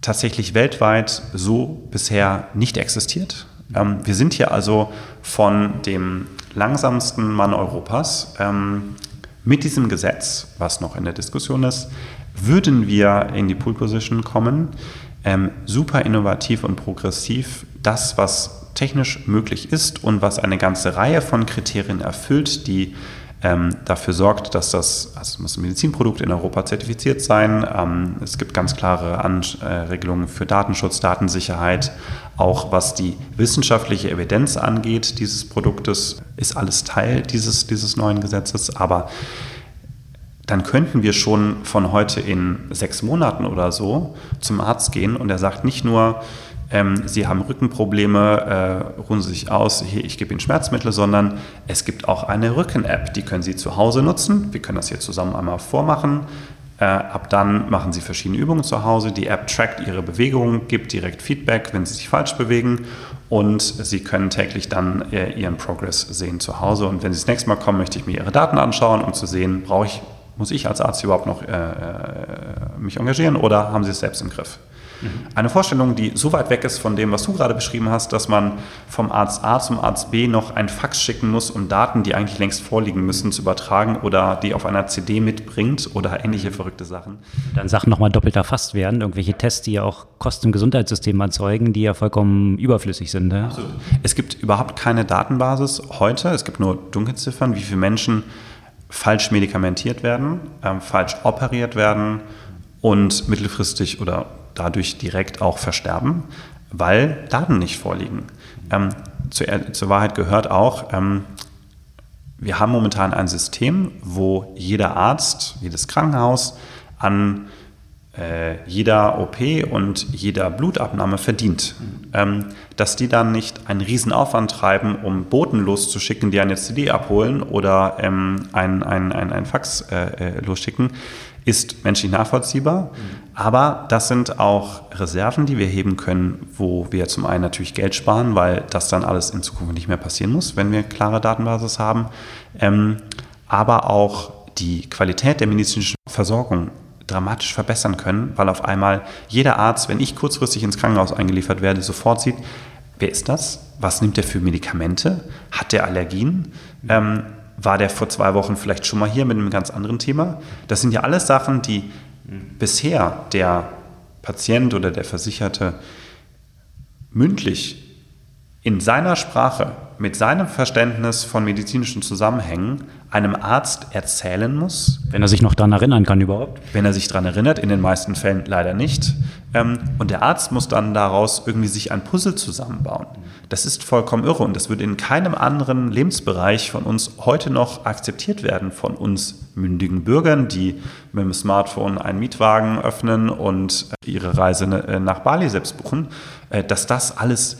tatsächlich weltweit so bisher nicht existiert. Ähm, wir sind hier also von dem langsamsten Mann Europas ähm, mit diesem Gesetz, was noch in der Diskussion ist, würden wir in die Pool Position kommen, ähm, super innovativ und progressiv, das, was technisch möglich ist und was eine ganze Reihe von Kriterien erfüllt, die ähm, dafür sorgt, dass das, also es muss ein Medizinprodukt in Europa zertifiziert sein. Ähm, es gibt ganz klare Anregelungen für Datenschutz, Datensicherheit. Auch was die wissenschaftliche Evidenz angeht dieses Produktes, ist alles Teil dieses, dieses neuen Gesetzes. Aber dann könnten wir schon von heute in sechs Monaten oder so zum Arzt gehen und er sagt nicht nur, ähm, Sie haben Rückenprobleme, äh, ruhen Sie sich aus, hier, ich gebe Ihnen Schmerzmittel, sondern es gibt auch eine Rücken-App, die können Sie zu Hause nutzen. Wir können das hier zusammen einmal vormachen. Äh, ab dann machen Sie verschiedene Übungen zu Hause. Die App trackt Ihre Bewegungen, gibt direkt Feedback, wenn Sie sich falsch bewegen und Sie können täglich dann äh, Ihren Progress sehen zu Hause. Und wenn Sie das nächste Mal kommen, möchte ich mir Ihre Daten anschauen, um zu sehen, brauche ich, muss ich als Arzt überhaupt noch äh, äh mich engagieren oder haben Sie es selbst im Griff? Eine Vorstellung, die so weit weg ist von dem, was du gerade beschrieben hast, dass man vom Arzt A zum Arzt B noch ein Fax schicken muss, um Daten, die eigentlich längst vorliegen müssen, zu übertragen oder die auf einer CD mitbringt oder ähnliche verrückte Sachen. Dann Sachen nochmal doppelt erfasst werden, irgendwelche Tests, die ja auch Kosten im Gesundheitssystem erzeugen, die ja vollkommen überflüssig sind. Ne? Absolut. Es gibt überhaupt keine Datenbasis heute, es gibt nur Dunkelziffern, wie viele Menschen falsch medikamentiert werden, ähm, falsch operiert werden und mittelfristig oder dadurch direkt auch versterben, weil Daten nicht vorliegen. Ähm, zur, zur, Wahrheit gehört auch, ähm, wir haben momentan ein System, wo jeder Arzt, jedes Krankenhaus an äh, jeder OP und jeder Blutabnahme verdient. Ähm, dass die dann nicht einen Riesenaufwand treiben, um Boten loszuschicken, die eine CD abholen oder ähm, ein, ein, ein, ein Fax äh, äh losschicken, ist menschlich nachvollziehbar. Aber das sind auch Reserven, die wir heben können, wo wir zum einen natürlich Geld sparen, weil das dann alles in Zukunft nicht mehr passieren muss, wenn wir klare Datenbasis haben. Ähm, aber auch die Qualität der medizinischen Versorgung dramatisch verbessern können, weil auf einmal jeder Arzt, wenn ich kurzfristig ins Krankenhaus eingeliefert werde, sofort sieht, wer ist das? Was nimmt der für Medikamente? Hat der Allergien? Ähm, war der vor zwei Wochen vielleicht schon mal hier mit einem ganz anderen Thema? Das sind ja alles Sachen, die bisher der Patient oder der Versicherte mündlich in seiner Sprache, mit seinem Verständnis von medizinischen Zusammenhängen einem Arzt erzählen muss. Wenn er sich noch daran erinnern kann überhaupt. Wenn er sich daran erinnert, in den meisten Fällen leider nicht. Ähm, und der Arzt muss dann daraus irgendwie sich ein Puzzle zusammenbauen. Das ist vollkommen irre und das wird in keinem anderen Lebensbereich von uns heute noch akzeptiert werden, von uns mündigen Bürgern, die mit dem Smartphone einen Mietwagen öffnen und äh, ihre Reise äh, nach Bali selbst buchen, äh, dass das alles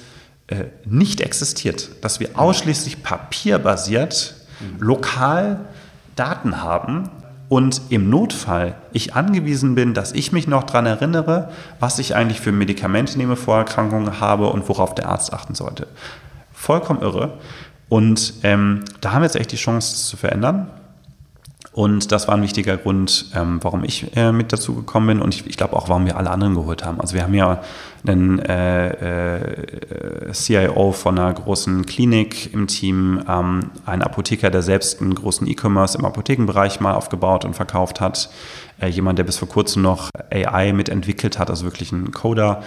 nicht existiert, dass wir ausschließlich papierbasiert lokal Daten haben und im Notfall ich angewiesen bin, dass ich mich noch daran erinnere, was ich eigentlich für Medikamente nehme, Vorerkrankungen habe und worauf der Arzt achten sollte. Vollkommen irre. Und ähm, da haben wir jetzt echt die Chance, das zu verändern. Und das war ein wichtiger Grund, ähm, warum ich äh, mit dazu gekommen bin und ich, ich glaube auch, warum wir alle anderen geholt haben. Also wir haben ja einen äh, äh, CIO von einer großen Klinik im Team, ähm, einen Apotheker, der selbst einen großen E-Commerce im Apothekenbereich mal aufgebaut und verkauft hat, äh, jemand, der bis vor kurzem noch AI mitentwickelt hat, also wirklich ein Coder.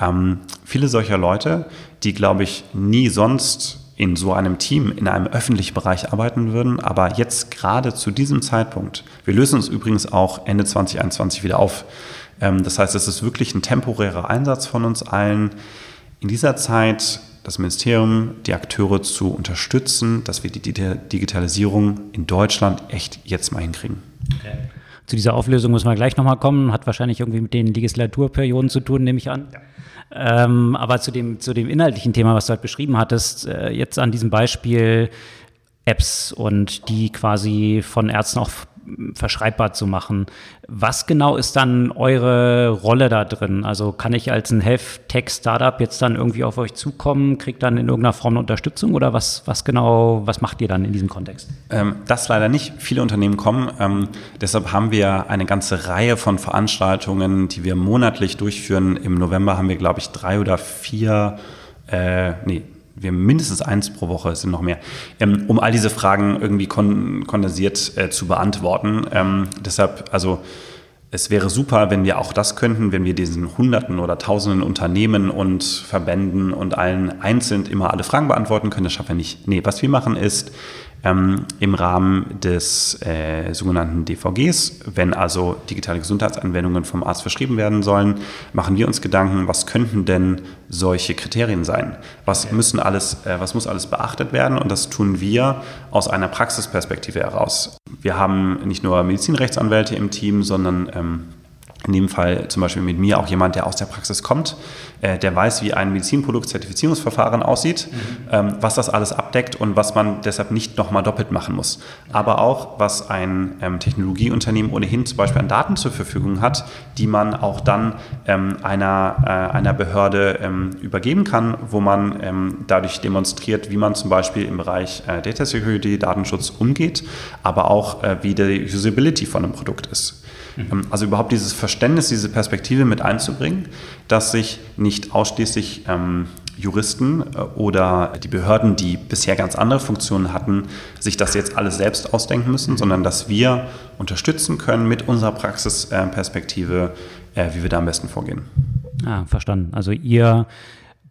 Ähm, viele solcher Leute, die, glaube ich, nie sonst in so einem Team in einem öffentlichen Bereich arbeiten würden. Aber jetzt gerade zu diesem Zeitpunkt, wir lösen uns übrigens auch Ende 2021 wieder auf. Ähm, das heißt, es ist wirklich ein temporärer Einsatz von uns allen, in dieser Zeit das Ministerium, die Akteure zu unterstützen, dass wir die Digitalisierung in Deutschland echt jetzt mal hinkriegen. Okay. Zu dieser Auflösung müssen wir gleich nochmal kommen. Hat wahrscheinlich irgendwie mit den Legislaturperioden zu tun, nehme ich an. Ja. Ähm, aber zu dem, zu dem inhaltlichen Thema, was du halt beschrieben hattest, äh, jetzt an diesem Beispiel Apps und die quasi von Ärzten auch verschreibbar zu machen. Was genau ist dann eure Rolle da drin? Also kann ich als ein Health-Tech-Startup jetzt dann irgendwie auf euch zukommen, kriegt dann in irgendeiner Form eine Unterstützung oder was, was genau, was macht ihr dann in diesem Kontext? Ähm, das leider nicht. Viele Unternehmen kommen. Ähm, deshalb haben wir eine ganze Reihe von Veranstaltungen, die wir monatlich durchführen. Im November haben wir, glaube ich, drei oder vier, äh, nee, wir mindestens eins pro Woche, es sind noch mehr, ähm, um all diese Fragen irgendwie kon kondensiert äh, zu beantworten. Ähm, deshalb, also es wäre super, wenn wir auch das könnten, wenn wir diesen Hunderten oder Tausenden Unternehmen und Verbänden und allen einzeln immer alle Fragen beantworten können. Das schaffen wir nicht. Nee, was wir machen ist, ähm, im Rahmen des äh, sogenannten DVGs, wenn also digitale Gesundheitsanwendungen vom Arzt verschrieben werden sollen, machen wir uns Gedanken, was könnten denn solche Kriterien sein? Was, okay. müssen alles, äh, was muss alles beachtet werden? Und das tun wir aus einer Praxisperspektive heraus. Wir haben nicht nur Medizinrechtsanwälte im Team, sondern ähm, in dem Fall zum Beispiel mit mir auch jemand, der aus der Praxis kommt, äh, der weiß, wie ein Medizinproduktzertifizierungsverfahren aussieht, mhm. ähm, was das alles abdeckt und was man deshalb nicht nochmal doppelt machen muss. Aber auch, was ein ähm, Technologieunternehmen ohnehin zum Beispiel an Daten zur Verfügung hat, die man auch dann ähm, einer, äh, einer Behörde ähm, übergeben kann, wo man ähm, dadurch demonstriert, wie man zum Beispiel im Bereich äh, Data Security, Datenschutz umgeht, aber auch äh, wie die Usability von einem Produkt ist. Mhm. Also überhaupt dieses Verständnis diese Perspektive mit einzubringen, dass sich nicht ausschließlich ähm, Juristen äh, oder die Behörden, die bisher ganz andere Funktionen hatten, sich das jetzt alles selbst ausdenken müssen, sondern dass wir unterstützen können mit unserer Praxisperspektive, äh, wie wir da am besten vorgehen. Ah, verstanden. Also ihr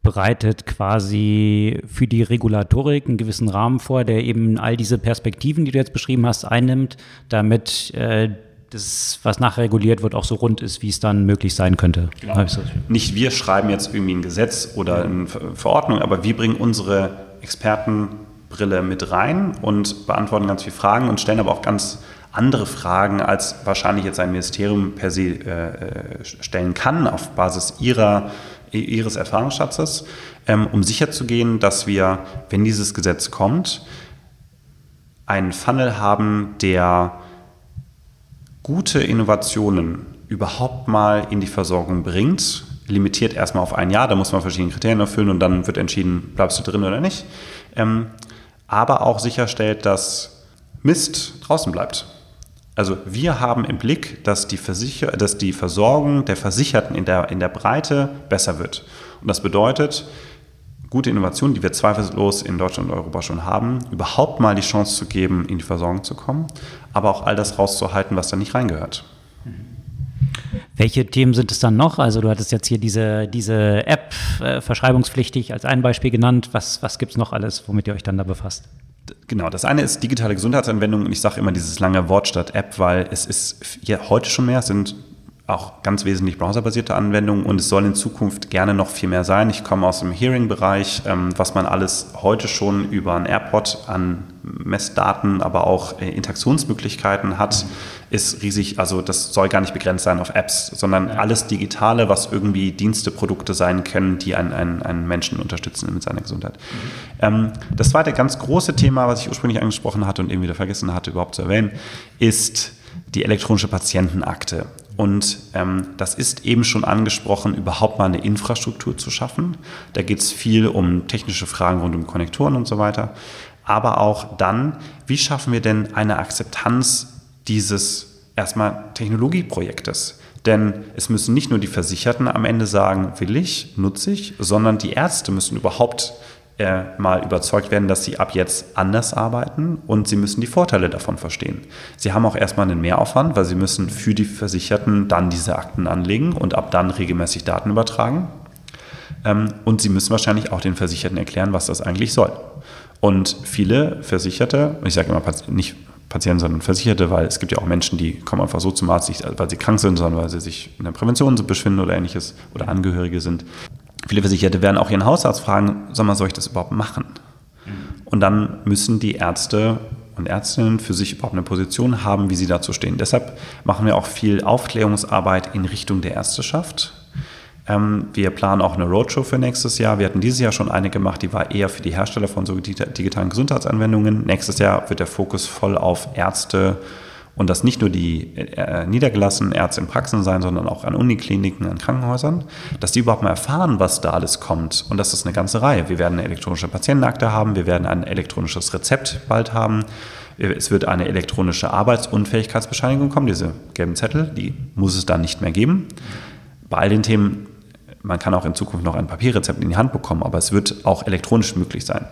bereitet quasi für die Regulatorik einen gewissen Rahmen vor, der eben all diese Perspektiven, die du jetzt beschrieben hast, einnimmt, damit äh, das, was nachreguliert wird, auch so rund ist, wie es dann möglich sein könnte. Genau. Nicht wir schreiben jetzt irgendwie ein Gesetz oder eine Verordnung, aber wir bringen unsere Expertenbrille mit rein und beantworten ganz viele Fragen und stellen aber auch ganz andere Fragen, als wahrscheinlich jetzt ein Ministerium per se äh, stellen kann, auf Basis ihrer, ihres Erfahrungsschatzes, ähm, um sicherzugehen, dass wir, wenn dieses Gesetz kommt, einen Funnel haben, der gute Innovationen überhaupt mal in die Versorgung bringt, limitiert erstmal auf ein Jahr, da muss man verschiedene Kriterien erfüllen und dann wird entschieden, bleibst du drin oder nicht, ähm, aber auch sicherstellt, dass Mist draußen bleibt. Also wir haben im Blick, dass die, Versicher dass die Versorgung der Versicherten in der, in der Breite besser wird. Und das bedeutet, gute Innovationen, die wir zweifellos in Deutschland und Europa schon haben, überhaupt mal die Chance zu geben, in die Versorgung zu kommen, aber auch all das rauszuhalten, was da nicht reingehört. Welche Themen sind es dann noch? Also du hattest jetzt hier diese, diese App äh, verschreibungspflichtig als ein Beispiel genannt. Was, was gibt es noch alles, womit ihr euch dann da befasst? Genau, das eine ist digitale Gesundheitsanwendung und ich sage immer dieses lange Wort statt App, weil es ist ja, heute schon mehr, es sind auch ganz wesentlich browserbasierte Anwendungen und es soll in Zukunft gerne noch viel mehr sein. Ich komme aus dem Hearing-Bereich, ähm, was man alles heute schon über ein AirPod an Messdaten, aber auch äh, Interaktionsmöglichkeiten hat, ist riesig. Also das soll gar nicht begrenzt sein auf Apps, sondern alles Digitale, was irgendwie Dienste, Produkte sein können, die einen, einen, einen Menschen unterstützen mit seiner Gesundheit. Mhm. Ähm, das zweite ganz große Thema, was ich ursprünglich angesprochen hatte und irgendwie wieder vergessen hatte, überhaupt zu erwähnen, ist die elektronische Patientenakte. Und ähm, das ist eben schon angesprochen, überhaupt mal eine Infrastruktur zu schaffen. Da geht es viel um technische Fragen rund um Konnektoren und so weiter. Aber auch dann, wie schaffen wir denn eine Akzeptanz dieses erstmal Technologieprojektes? Denn es müssen nicht nur die Versicherten am Ende sagen, will ich, nutze ich, sondern die Ärzte müssen überhaupt äh, mal überzeugt werden, dass sie ab jetzt anders arbeiten und sie müssen die Vorteile davon verstehen. Sie haben auch erstmal einen Mehraufwand, weil sie müssen für die Versicherten dann diese Akten anlegen und ab dann regelmäßig Daten übertragen. Ähm, und sie müssen wahrscheinlich auch den Versicherten erklären, was das eigentlich soll. Und viele Versicherte, ich sage immer nicht Patienten, sondern Versicherte, weil es gibt ja auch Menschen, die kommen einfach so zum Arzt, nicht weil sie krank sind, sondern weil sie sich in der Prävention befinden oder ähnliches oder Angehörige sind. Viele Versicherte werden auch ihren Hausarzt fragen, sag mal, soll ich das überhaupt machen? Mhm. Und dann müssen die Ärzte und Ärztinnen für sich überhaupt eine Position haben, wie sie dazu stehen. Deshalb machen wir auch viel Aufklärungsarbeit in Richtung der Ärzteschaft. Ähm, wir planen auch eine Roadshow für nächstes Jahr. Wir hatten dieses Jahr schon eine gemacht, die war eher für die Hersteller von so digitalen Gesundheitsanwendungen. Nächstes Jahr wird der Fokus voll auf Ärzte und das nicht nur die äh, niedergelassenen Ärzte in Praxen sein, sondern auch an Unikliniken, an Krankenhäusern, dass die überhaupt mal erfahren, was da alles kommt. Und das ist eine ganze Reihe. Wir werden eine elektronische Patientenakte haben, wir werden ein elektronisches Rezept bald haben. Es wird eine elektronische Arbeitsunfähigkeitsbescheinigung kommen, diese gelben Zettel, die muss es dann nicht mehr geben. Bei all den Themen, man kann auch in Zukunft noch ein Papierrezept in die Hand bekommen, aber es wird auch elektronisch möglich sein.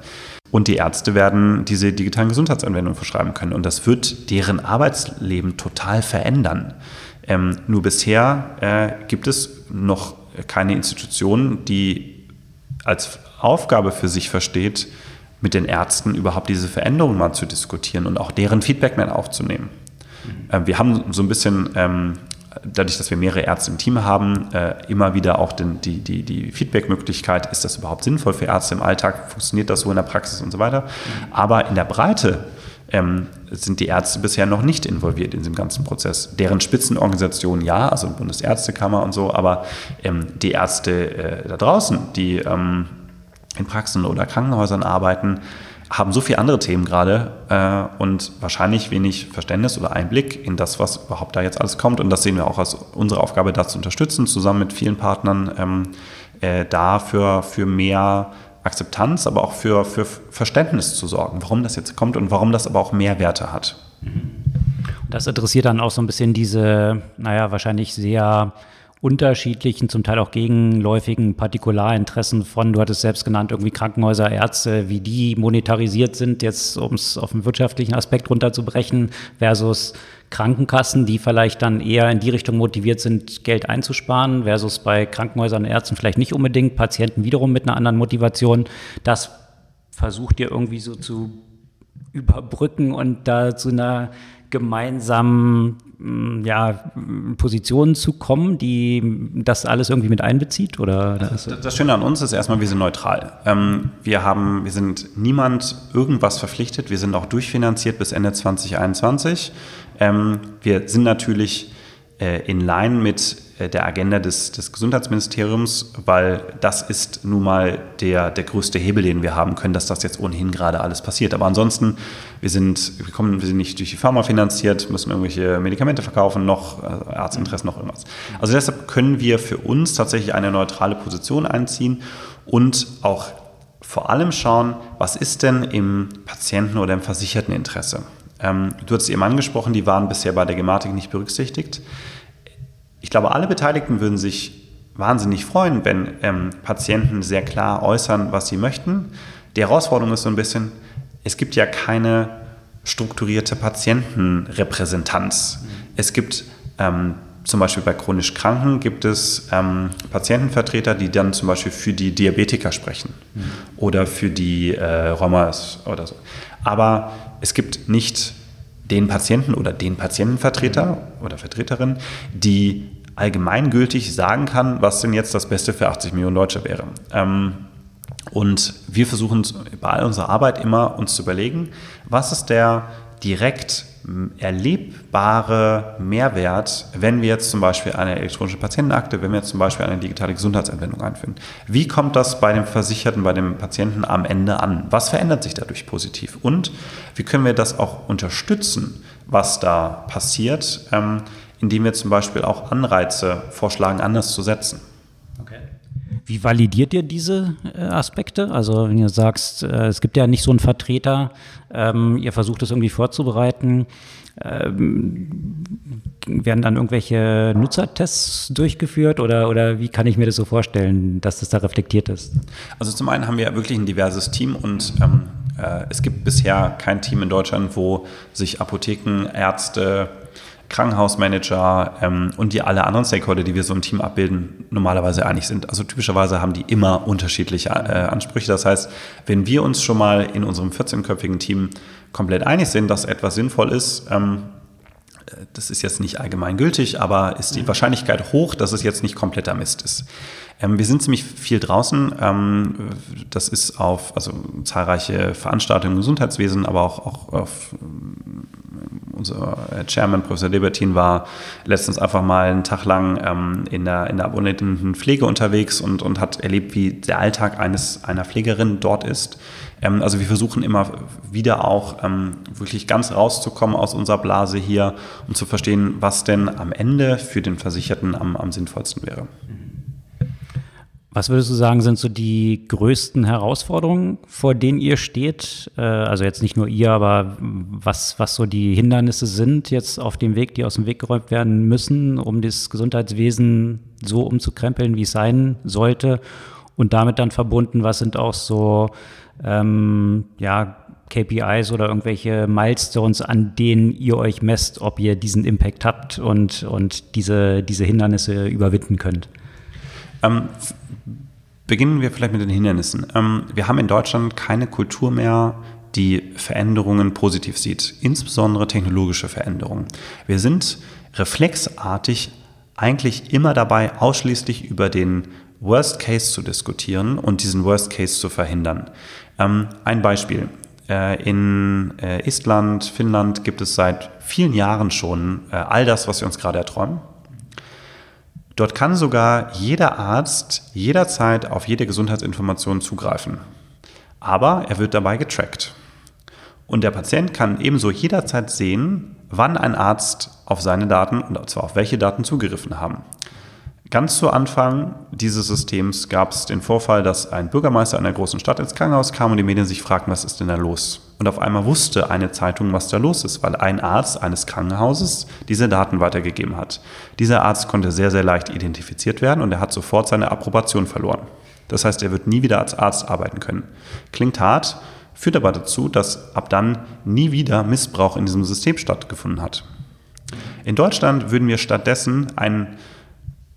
Und die Ärzte werden diese digitalen Gesundheitsanwendungen verschreiben können. Und das wird deren Arbeitsleben total verändern. Ähm, nur bisher äh, gibt es noch keine Institution, die als Aufgabe für sich versteht, mit den Ärzten überhaupt diese Veränderungen mal zu diskutieren und auch deren Feedback mehr aufzunehmen. Mhm. Äh, wir haben so ein bisschen ähm, dadurch, dass wir mehrere Ärzte im Team haben, äh, immer wieder auch den, die, die, die Feedback-Möglichkeit, ist das überhaupt sinnvoll für Ärzte im Alltag, funktioniert das so in der Praxis und so weiter. Aber in der Breite ähm, sind die Ärzte bisher noch nicht involviert in diesem ganzen Prozess. Deren Spitzenorganisationen ja, also Bundesärztekammer und so, aber ähm, die Ärzte äh, da draußen, die ähm, in Praxen oder Krankenhäusern arbeiten, haben so viele andere Themen gerade äh, und wahrscheinlich wenig Verständnis oder Einblick in das, was überhaupt da jetzt alles kommt. Und das sehen wir auch als unsere Aufgabe, da zu unterstützen, zusammen mit vielen Partnern, ähm, äh, da für, für mehr Akzeptanz, aber auch für, für Verständnis zu sorgen, warum das jetzt kommt und warum das aber auch Mehrwerte hat. Mhm Das interessiert dann auch so ein bisschen diese, naja, wahrscheinlich sehr unterschiedlichen, zum Teil auch gegenläufigen Partikularinteressen von, du hattest selbst genannt, irgendwie Krankenhäuser, Ärzte, wie die monetarisiert sind, jetzt um es auf den wirtschaftlichen Aspekt runterzubrechen, versus Krankenkassen, die vielleicht dann eher in die Richtung motiviert sind, Geld einzusparen, versus bei Krankenhäusern und Ärzten vielleicht nicht unbedingt, Patienten wiederum mit einer anderen Motivation. Das versucht ihr irgendwie so zu überbrücken und da zu einer gemeinsamen ja, Positionen zu kommen, die das alles irgendwie mit einbezieht? Oder das, das Schöne an uns ist erstmal, wir sind neutral. Ähm, wir, haben, wir sind niemand irgendwas verpflichtet. Wir sind auch durchfinanziert bis Ende 2021. Ähm, wir sind natürlich äh, in line mit der Agenda des, des, Gesundheitsministeriums, weil das ist nun mal der, der größte Hebel, den wir haben können, dass das jetzt ohnehin gerade alles passiert. Aber ansonsten, wir sind, wir kommen, wir sind nicht durch die Pharma finanziert, müssen irgendwelche Medikamente verkaufen, noch äh, Arztinteressen, noch irgendwas. Also deshalb können wir für uns tatsächlich eine neutrale Position einziehen und auch vor allem schauen, was ist denn im Patienten- oder im versicherten Interesse. Ähm, du hast eben angesprochen, die waren bisher bei der Gematik nicht berücksichtigt. Ich glaube, alle Beteiligten würden sich wahnsinnig freuen, wenn ähm, Patienten sehr klar äußern, was sie möchten. Die Herausforderung ist so ein bisschen, es gibt ja keine strukturierte Patientenrepräsentanz. Mhm. Es gibt ähm, zum Beispiel bei chronisch Kranken gibt es ähm, Patientenvertreter, die dann zum Beispiel für die Diabetiker sprechen mhm. oder für die äh, Rheumats oder so. Aber es gibt nicht den Patienten oder den Patientenvertreter oder Vertreterin, die allgemeingültig sagen kann, was denn jetzt das Beste für 80 Millionen Deutsche wäre. Ähm, und wir versuchen bei all unserer Arbeit immer uns zu überlegen, was ist der direkt erlebbare Mehrwert, wenn wir jetzt zum Beispiel eine elektronische Patientenakte, wenn wir jetzt zum Beispiel eine digitale Gesundheitsanwendung einführen. Wie kommt das bei dem Versicherten, bei dem Patienten am Ende an? Was verändert sich dadurch positiv? Und wie können wir das auch unterstützen, was da passiert, ähm, indem wir zum Beispiel auch Anreize vorschlagen, anders zu setzen? Wie validiert ihr diese äh, Aspekte? Also wenn ihr sagst, äh, es gibt ja nicht so einen Vertreter, ähm, ihr versucht es irgendwie vorzubereiten, ähm, werden dann irgendwelche Nutzertests durchgeführt oder, oder wie kann ich mir das so vorstellen, dass das da reflektiert ist? Also zum einen haben wir wirklich ein diverses Team und ähm, äh, es gibt bisher kein Team in Deutschland, wo sich Apotheken, Ärzte, Krankenhausmanager ähm, und die alle anderen Stakeholder, die wir so im Team abbilden, normalerweise einig sind. Also typischerweise haben die immer unterschiedliche äh, Ansprüche. Das heißt, wenn wir uns schon mal in unserem 14-köpfigen Team komplett einig sind, dass etwas sinnvoll ist, ähm, äh, das ist jetzt nicht allgemein gültig, aber ist die mhm. Wahrscheinlichkeit hoch, dass es jetzt nicht kompletter Mist ist. Ähm, wir sind ziemlich viel draußen. Ähm, das ist auf also zahlreiche Veranstaltungen im Gesundheitswesen, aber auch, auch auf ähm, unser Chairman, Professor Libertin, war letztens einfach mal einen Tag lang ähm, in der, in der abonnenten Pflege unterwegs und, und hat erlebt, wie der Alltag eines, einer Pflegerin dort ist. Ähm, also wir versuchen immer wieder auch ähm, wirklich ganz rauszukommen aus unserer Blase hier, um zu verstehen, was denn am Ende für den Versicherten am, am sinnvollsten wäre. Mhm. Was würdest du sagen, sind so die größten Herausforderungen, vor denen ihr steht? Äh, also jetzt nicht nur ihr, aber was, was so die Hindernisse sind jetzt auf dem Weg, die aus dem Weg geräumt werden müssen, um das Gesundheitswesen so umzukrempeln, wie es sein sollte? Und damit dann verbunden, was sind auch so ähm, ja, KPIs oder irgendwelche Milestones, an denen ihr euch messt, ob ihr diesen Impact habt und, und diese, diese Hindernisse überwinden könnt? Ähm, beginnen wir vielleicht mit den Hindernissen. Ähm, wir haben in Deutschland keine Kultur mehr, die Veränderungen positiv sieht, insbesondere technologische Veränderungen. Wir sind reflexartig eigentlich immer dabei, ausschließlich über den Worst Case zu diskutieren und diesen Worst Case zu verhindern. Ähm, ein Beispiel. Äh, in äh, Estland, Finnland gibt es seit vielen Jahren schon äh, all das, was wir uns gerade erträumen. Dort kann sogar jeder Arzt jederzeit auf jede Gesundheitsinformation zugreifen. Aber er wird dabei getrackt. Und der Patient kann ebenso jederzeit sehen, wann ein Arzt auf seine Daten und zwar auf welche Daten zugegriffen haben. Ganz zu Anfang dieses Systems gab es den Vorfall, dass ein Bürgermeister einer großen Stadt ins Krankenhaus kam und die Medien sich fragten, was ist denn da los? Und auf einmal wusste eine Zeitung, was da los ist, weil ein Arzt eines Krankenhauses diese Daten weitergegeben hat. Dieser Arzt konnte sehr, sehr leicht identifiziert werden und er hat sofort seine Approbation verloren. Das heißt, er wird nie wieder als Arzt arbeiten können. Klingt hart, führt aber dazu, dass ab dann nie wieder Missbrauch in diesem System stattgefunden hat. In Deutschland würden wir stattdessen ein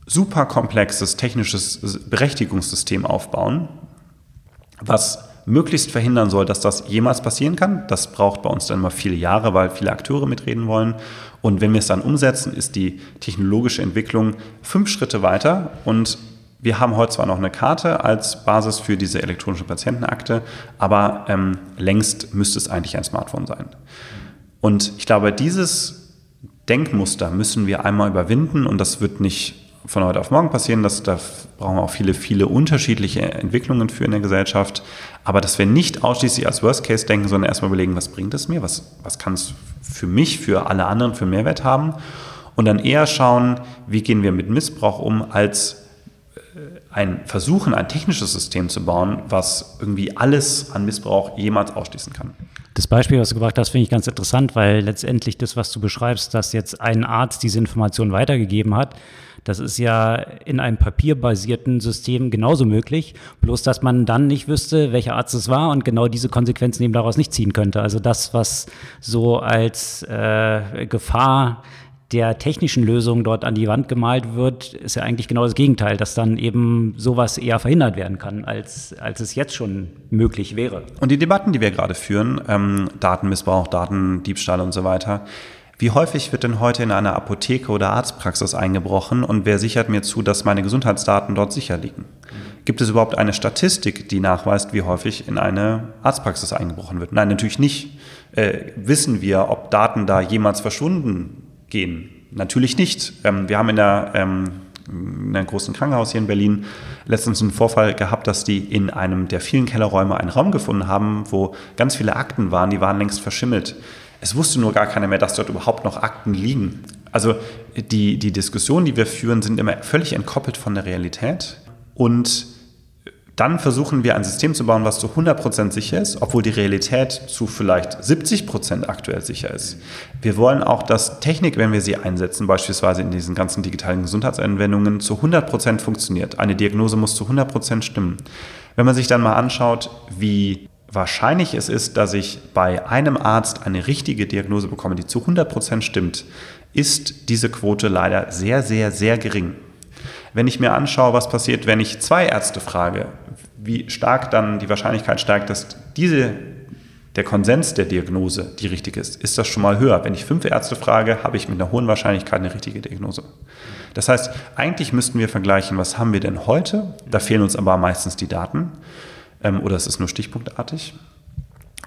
super komplexes technisches Berechtigungssystem aufbauen, was möglichst verhindern soll, dass das jemals passieren kann. Das braucht bei uns dann immer viele Jahre, weil viele Akteure mitreden wollen. Und wenn wir es dann umsetzen, ist die technologische Entwicklung fünf Schritte weiter und wir haben heute zwar noch eine Karte als Basis für diese elektronische Patientenakte, aber ähm, längst müsste es eigentlich ein Smartphone sein. Und ich glaube, dieses Denkmuster müssen wir einmal überwinden und das wird nicht von heute auf morgen passieren. Das, da brauchen wir auch viele, viele unterschiedliche Entwicklungen für in der Gesellschaft. Aber dass wir nicht ausschließlich als Worst Case denken, sondern erstmal überlegen, was bringt es mir, was, was kann es für mich, für alle anderen für Mehrwert haben. Und dann eher schauen, wie gehen wir mit Missbrauch um, als äh, ein Versuchen, ein technisches System zu bauen, was irgendwie alles an Missbrauch jemals ausschließen kann. Das Beispiel, was du gebracht hast, finde ich ganz interessant, weil letztendlich das, was du beschreibst, dass jetzt ein Arzt diese Information weitergegeben hat, das ist ja in einem papierbasierten System genauso möglich, bloß dass man dann nicht wüsste, welcher Arzt es war und genau diese Konsequenzen eben daraus nicht ziehen könnte. Also das, was so als äh, Gefahr der technischen Lösung dort an die Wand gemalt wird, ist ja eigentlich genau das Gegenteil, dass dann eben sowas eher verhindert werden kann, als, als es jetzt schon möglich wäre. Und die Debatten, die wir gerade führen, ähm, Datenmissbrauch, Datendiebstahl und so weiter, wie häufig wird denn heute in einer Apotheke oder Arztpraxis eingebrochen und wer sichert mir zu, dass meine Gesundheitsdaten dort sicher liegen? Gibt es überhaupt eine Statistik, die nachweist, wie häufig in eine Arztpraxis eingebrochen wird? Nein, natürlich nicht. Äh, wissen wir, ob Daten da jemals verschwunden gehen? Natürlich nicht. Ähm, wir haben in der ähm, in einem großen Krankenhaus hier in Berlin letztens einen Vorfall gehabt, dass die in einem der vielen Kellerräume einen Raum gefunden haben, wo ganz viele Akten waren, die waren längst verschimmelt. Es wusste nur gar keiner mehr, dass dort überhaupt noch Akten liegen. Also die, die Diskussionen, die wir führen, sind immer völlig entkoppelt von der Realität. Und dann versuchen wir ein System zu bauen, was zu 100% sicher ist, obwohl die Realität zu vielleicht 70% aktuell sicher ist. Wir wollen auch, dass Technik, wenn wir sie einsetzen, beispielsweise in diesen ganzen digitalen Gesundheitsanwendungen, zu 100% funktioniert. Eine Diagnose muss zu 100% stimmen. Wenn man sich dann mal anschaut, wie wahrscheinlich es ist, dass ich bei einem Arzt eine richtige Diagnose bekomme, die zu 100% stimmt, ist diese Quote leider sehr, sehr, sehr gering. Wenn ich mir anschaue, was passiert, wenn ich zwei Ärzte frage, wie stark dann die Wahrscheinlichkeit steigt, dass diese, der Konsens der Diagnose die richtige ist, ist das schon mal höher. Wenn ich fünf Ärzte frage, habe ich mit einer hohen Wahrscheinlichkeit eine richtige Diagnose. Das heißt, eigentlich müssten wir vergleichen, was haben wir denn heute? Da fehlen uns aber meistens die Daten ähm, oder es ist nur stichpunktartig.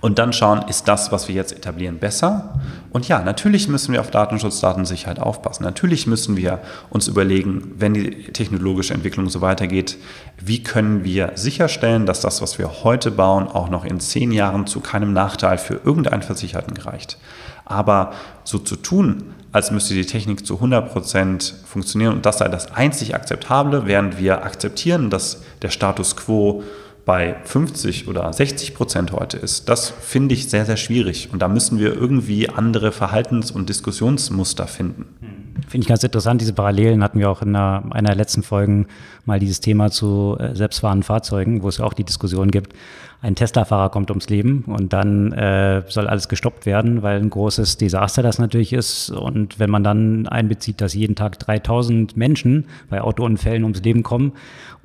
Und dann schauen, ist das, was wir jetzt etablieren, besser? Und ja, natürlich müssen wir auf Datenschutz, Datensicherheit aufpassen. Natürlich müssen wir uns überlegen, wenn die technologische Entwicklung so weitergeht, wie können wir sicherstellen, dass das, was wir heute bauen, auch noch in zehn Jahren zu keinem Nachteil für irgendeinen Versicherten gereicht. Aber so zu tun, als müsste die Technik zu 100% funktionieren und das sei das einzig Akzeptable, während wir akzeptieren, dass der Status quo bei 50 oder 60 Prozent heute ist, das finde ich sehr, sehr schwierig. Und da müssen wir irgendwie andere Verhaltens- und Diskussionsmuster finden. Finde ich ganz interessant. Diese Parallelen hatten wir auch in einer, einer letzten Folgen mal dieses Thema zu äh, selbstfahrenden Fahrzeugen, wo es ja auch die Diskussion gibt. Ein Tesla-Fahrer kommt ums Leben und dann äh, soll alles gestoppt werden, weil ein großes Desaster das natürlich ist. Und wenn man dann einbezieht, dass jeden Tag 3000 Menschen bei Autounfällen ums Leben kommen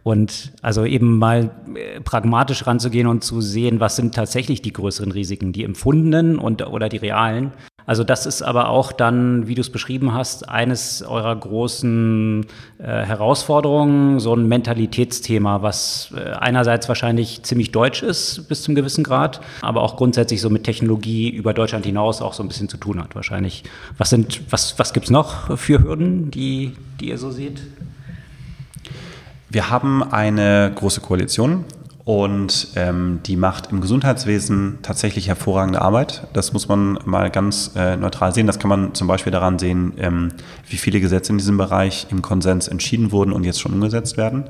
und also eben mal äh, pragmatisch ranzugehen und zu sehen, was sind tatsächlich die größeren Risiken, die empfundenen und oder die realen. Also das ist aber auch dann, wie du es beschrieben hast, eines eurer großen äh, Herausforderungen, so ein Mentalitätsthema, was äh, einerseits wahrscheinlich ziemlich deutsch ist bis zum gewissen Grad, aber auch grundsätzlich so mit Technologie über Deutschland hinaus auch so ein bisschen zu tun hat wahrscheinlich. Was was, was gibt's noch für Hürden, die, die ihr so seht? Wir haben eine große Koalition und ähm, die macht im Gesundheitswesen tatsächlich hervorragende Arbeit. Das muss man mal ganz äh, neutral sehen. Das kann man zum Beispiel daran sehen, ähm, wie viele Gesetze in diesem Bereich im Konsens entschieden wurden und jetzt schon umgesetzt werden.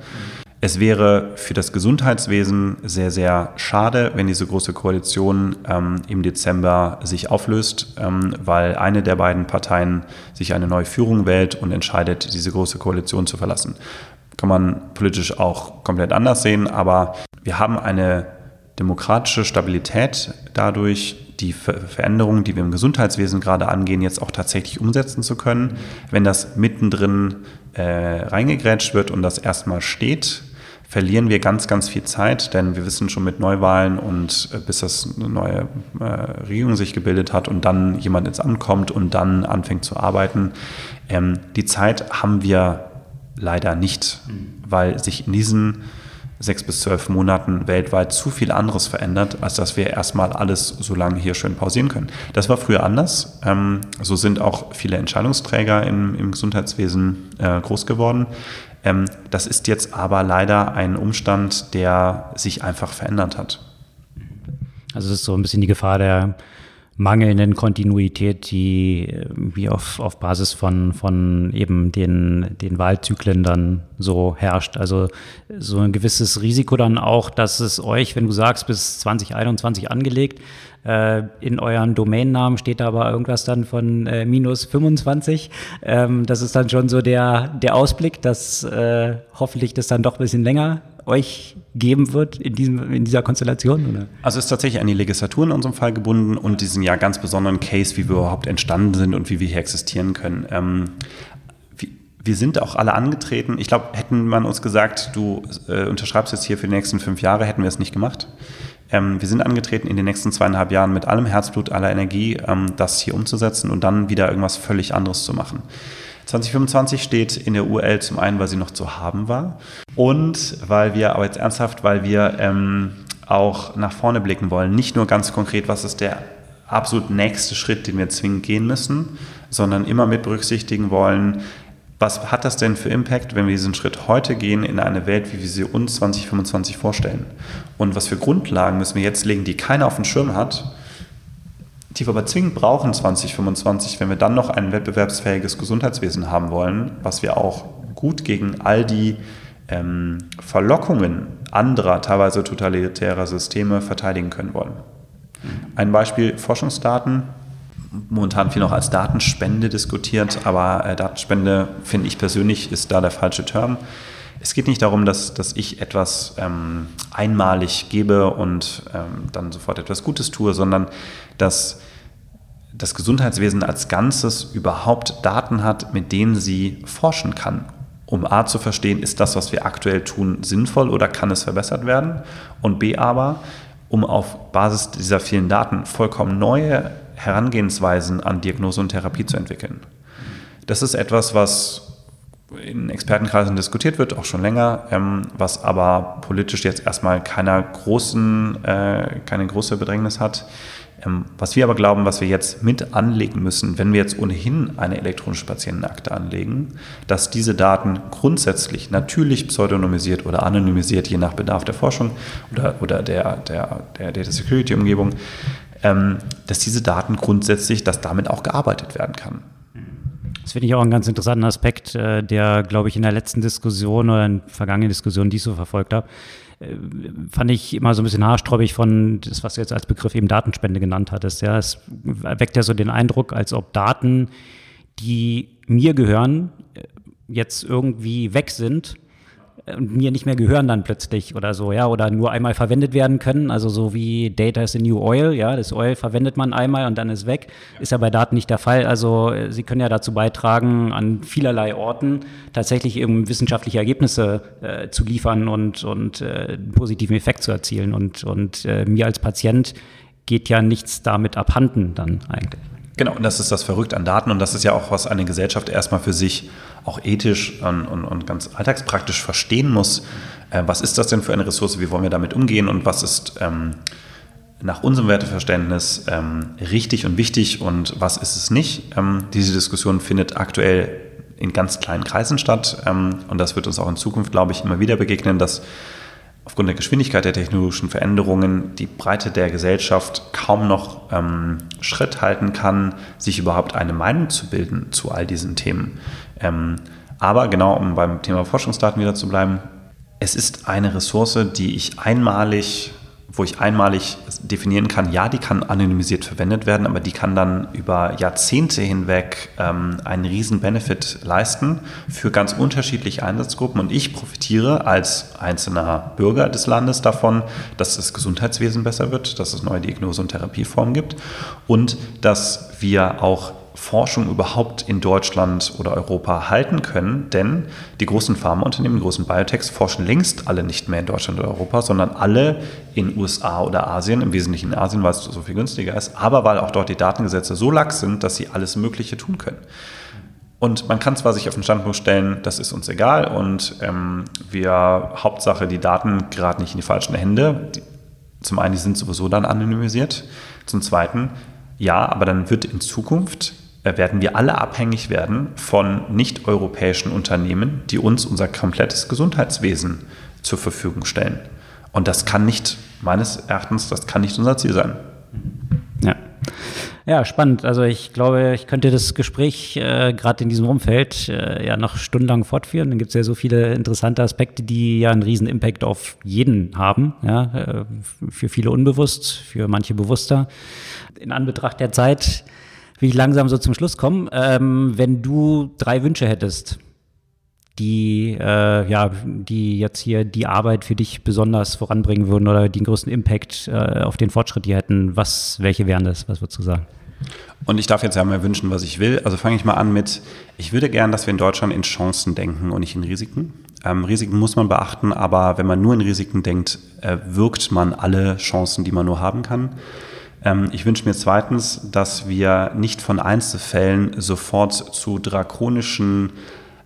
Es wäre für das Gesundheitswesen sehr, sehr schade, wenn diese große Koalition ähm, im Dezember sich auflöst, ähm, weil eine der beiden Parteien sich eine neue Führung wählt und entscheidet, diese große Koalition zu verlassen. Kann man politisch auch komplett anders sehen, aber wir haben eine demokratische Stabilität dadurch, die Veränderungen, die wir im Gesundheitswesen gerade angehen, jetzt auch tatsächlich umsetzen zu können. Wenn das mittendrin äh, reingegrätscht wird und das erstmal steht, verlieren wir ganz, ganz viel Zeit, denn wir wissen schon mit Neuwahlen und äh, bis das eine neue äh, Regierung sich gebildet hat und dann jemand ins Amt kommt und dann anfängt zu arbeiten, ähm, die Zeit haben wir leider nicht, weil sich in diesen sechs bis zwölf Monaten weltweit zu viel anderes verändert, als dass wir erstmal alles so lange hier schön pausieren können. Das war früher anders. Ähm, so sind auch viele Entscheidungsträger im, im Gesundheitswesen äh, groß geworden. Ähm, das ist jetzt aber leider ein Umstand, der sich einfach verändert hat. Also es ist so ein bisschen die Gefahr der mangelnden Kontinuität, die wie auf, auf Basis von, von eben den, den Wahlzyklen dann so herrscht. Also so ein gewisses Risiko dann auch, dass es euch, wenn du sagst, bis 2021 angelegt, äh, in euren Domainnamen steht aber irgendwas dann von äh, minus 25. Ähm, das ist dann schon so der, der Ausblick, dass äh, hoffentlich das dann doch ein bisschen länger euch geben wird in, diesem, in dieser Konstellation? Oder? Also es ist tatsächlich an die Legislatur in unserem Fall gebunden und diesen ja ganz besonderen Case, wie wir überhaupt entstanden sind und wie wir hier existieren können. Ähm, wir sind auch alle angetreten. Ich glaube, hätten man uns gesagt, du äh, unterschreibst jetzt hier für die nächsten fünf Jahre, hätten wir es nicht gemacht. Ähm, wir sind angetreten, in den nächsten zweieinhalb Jahren mit allem Herzblut, aller Energie ähm, das hier umzusetzen und dann wieder irgendwas völlig anderes zu machen. 2025 steht in der UL zum einen, weil sie noch zu haben war und weil wir, aber jetzt ernsthaft, weil wir ähm, auch nach vorne blicken wollen. Nicht nur ganz konkret, was ist der absolut nächste Schritt, den wir zwingend gehen müssen, sondern immer mit berücksichtigen wollen, was hat das denn für Impact, wenn wir diesen Schritt heute gehen in eine Welt, wie wir sie uns 2025 vorstellen? Und was für Grundlagen müssen wir jetzt legen, die keiner auf dem Schirm hat, die wir aber zwingend brauchen 2025, wenn wir dann noch ein wettbewerbsfähiges Gesundheitswesen haben wollen, was wir auch gut gegen all die ähm, Verlockungen anderer, teilweise totalitärer Systeme verteidigen können wollen. Ein Beispiel Forschungsdaten. Momentan viel noch als Datenspende diskutiert, aber äh, Datenspende, finde ich persönlich, ist da der falsche Term. Es geht nicht darum, dass, dass ich etwas ähm, einmalig gebe und ähm, dann sofort etwas Gutes tue, sondern dass das Gesundheitswesen als Ganzes überhaupt Daten hat, mit denen sie forschen kann, um A zu verstehen, ist das, was wir aktuell tun, sinnvoll oder kann es verbessert werden? Und B aber, um auf Basis dieser vielen Daten vollkommen neue Herangehensweisen an Diagnose und Therapie zu entwickeln. Das ist etwas, was in Expertenkreisen diskutiert wird, auch schon länger, ähm, was aber politisch jetzt erstmal keiner großen, äh, keine große Bedrängnis hat. Ähm, was wir aber glauben, was wir jetzt mit anlegen müssen, wenn wir jetzt ohnehin eine elektronische Patientenakte anlegen, dass diese Daten grundsätzlich natürlich pseudonymisiert oder anonymisiert, je nach Bedarf der Forschung oder, oder der, der, der Data Security Umgebung, ähm, dass diese Daten grundsätzlich, dass damit auch gearbeitet werden kann. Das finde ich auch einen ganz interessanten Aspekt, äh, der, glaube ich, in der letzten Diskussion oder in vergangenen Diskussionen, die ich so verfolgt habe, äh, fand ich immer so ein bisschen haarsträubig von das, was du jetzt als Begriff eben Datenspende genannt hattest. Ja, es weckt ja so den Eindruck, als ob Daten, die mir gehören, äh, jetzt irgendwie weg sind und mir nicht mehr gehören dann plötzlich oder so, ja, oder nur einmal verwendet werden können, also so wie Data is the new oil, ja, das Oil verwendet man einmal und dann ist weg, ist ja bei Daten nicht der Fall, also äh, sie können ja dazu beitragen, an vielerlei Orten tatsächlich eben wissenschaftliche Ergebnisse äh, zu liefern und, und äh, einen positiven Effekt zu erzielen. Und, und äh, mir als Patient geht ja nichts damit abhanden dann eigentlich. Genau, und das ist das Verrückte an Daten und das ist ja auch, was eine Gesellschaft erstmal für sich auch ethisch und, und, und ganz alltagspraktisch verstehen muss. Äh, was ist das denn für eine Ressource? Wie wollen wir damit umgehen? Und was ist ähm, nach unserem Werteverständnis ähm, richtig und wichtig und was ist es nicht? Ähm, diese Diskussion findet aktuell in ganz kleinen Kreisen statt ähm, und das wird uns auch in Zukunft, glaube ich, immer wieder begegnen, dass aufgrund der Geschwindigkeit der technologischen Veränderungen die Breite der Gesellschaft kaum noch ähm, Schritt halten kann, sich überhaupt eine Meinung zu bilden zu all diesen Themen. Ähm, aber genau, um beim Thema Forschungsdaten wieder zu bleiben, es ist eine Ressource, die ich einmalig wo ich einmalig definieren kann, ja, die kann anonymisiert verwendet werden, aber die kann dann über Jahrzehnte hinweg ähm, einen riesen Benefit leisten für ganz unterschiedliche Einsatzgruppen. Und ich profitiere als einzelner Bürger des Landes davon, dass das Gesundheitswesen besser wird, dass es neue Diagnose- und Therapieformen gibt und dass wir auch Forschung überhaupt in Deutschland oder Europa halten können, denn die großen Pharmaunternehmen, die großen Biotechs forschen längst alle nicht mehr in Deutschland oder Europa, sondern alle in USA oder Asien, im Wesentlichen in Asien, weil es so viel günstiger ist, aber weil auch dort die Datengesetze so lax sind, dass sie alles Mögliche tun können. Und man kann zwar sich auf den Standpunkt stellen, das ist uns egal und ähm, wir, Hauptsache, die Daten geraten nicht in die falschen Hände. Zum einen, die sind sowieso dann anonymisiert. Zum zweiten, ja, aber dann wird in Zukunft werden wir alle abhängig werden von nicht-europäischen Unternehmen, die uns unser komplettes Gesundheitswesen zur Verfügung stellen. Und das kann nicht, meines Erachtens, das kann nicht unser Ziel sein. Ja. Ja, spannend. Also ich glaube, ich könnte das Gespräch äh, gerade in diesem Umfeld äh, ja noch stundenlang fortführen. Dann gibt es ja so viele interessante Aspekte, die ja einen riesen Impact auf jeden haben. Ja, äh, für viele unbewusst, für manche bewusster. In Anbetracht der Zeit will ich langsam so zum Schluss kommen. Ähm, wenn du drei Wünsche hättest, die, äh, ja, die jetzt hier die Arbeit für dich besonders voranbringen würden oder den größten Impact äh, auf den Fortschritt hier hätten, was, welche wären das? Was würdest du sagen? Und ich darf jetzt ja mal wünschen, was ich will. Also fange ich mal an mit, ich würde gern, dass wir in Deutschland in Chancen denken und nicht in Risiken. Ähm, Risiken muss man beachten, aber wenn man nur in Risiken denkt, äh, wirkt man alle Chancen, die man nur haben kann. Ähm, ich wünsche mir zweitens, dass wir nicht von Einzelfällen sofort zu drakonischen,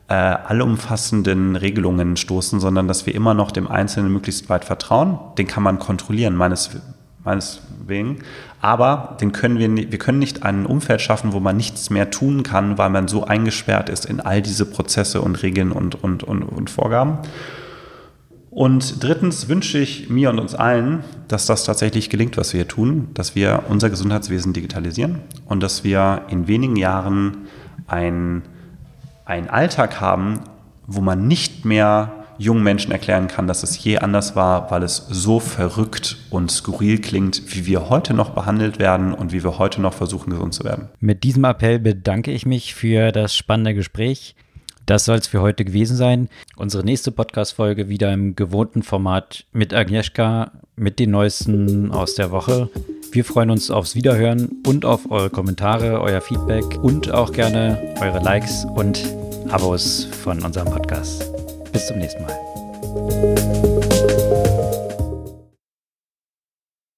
äh, allumfassenden Regelungen stoßen, sondern dass wir immer noch dem Einzelnen möglichst weit vertrauen. Den kann man kontrollieren, meines, meines wegen. Aber den können wir, wir können nicht ein Umfeld schaffen, wo man nichts mehr tun kann, weil man so eingesperrt ist in all diese Prozesse und Regeln und, und, und, und Vorgaben. Und drittens wünsche ich mir und uns allen, dass das tatsächlich gelingt, was wir hier tun, dass wir unser Gesundheitswesen digitalisieren und dass wir in wenigen Jahren einen Alltag haben, wo man nicht mehr jungen Menschen erklären kann, dass es je anders war, weil es so verrückt und skurril klingt, wie wir heute noch behandelt werden und wie wir heute noch versuchen, gesund zu werden. Mit diesem Appell bedanke ich mich für das spannende Gespräch. Das soll es für heute gewesen sein. Unsere nächste Podcast-Folge wieder im gewohnten Format mit Agnieszka, mit den Neuesten aus der Woche. Wir freuen uns aufs Wiederhören und auf eure Kommentare, euer Feedback und auch gerne eure Likes und Abos von unserem Podcast. Bis zum nächsten Mal.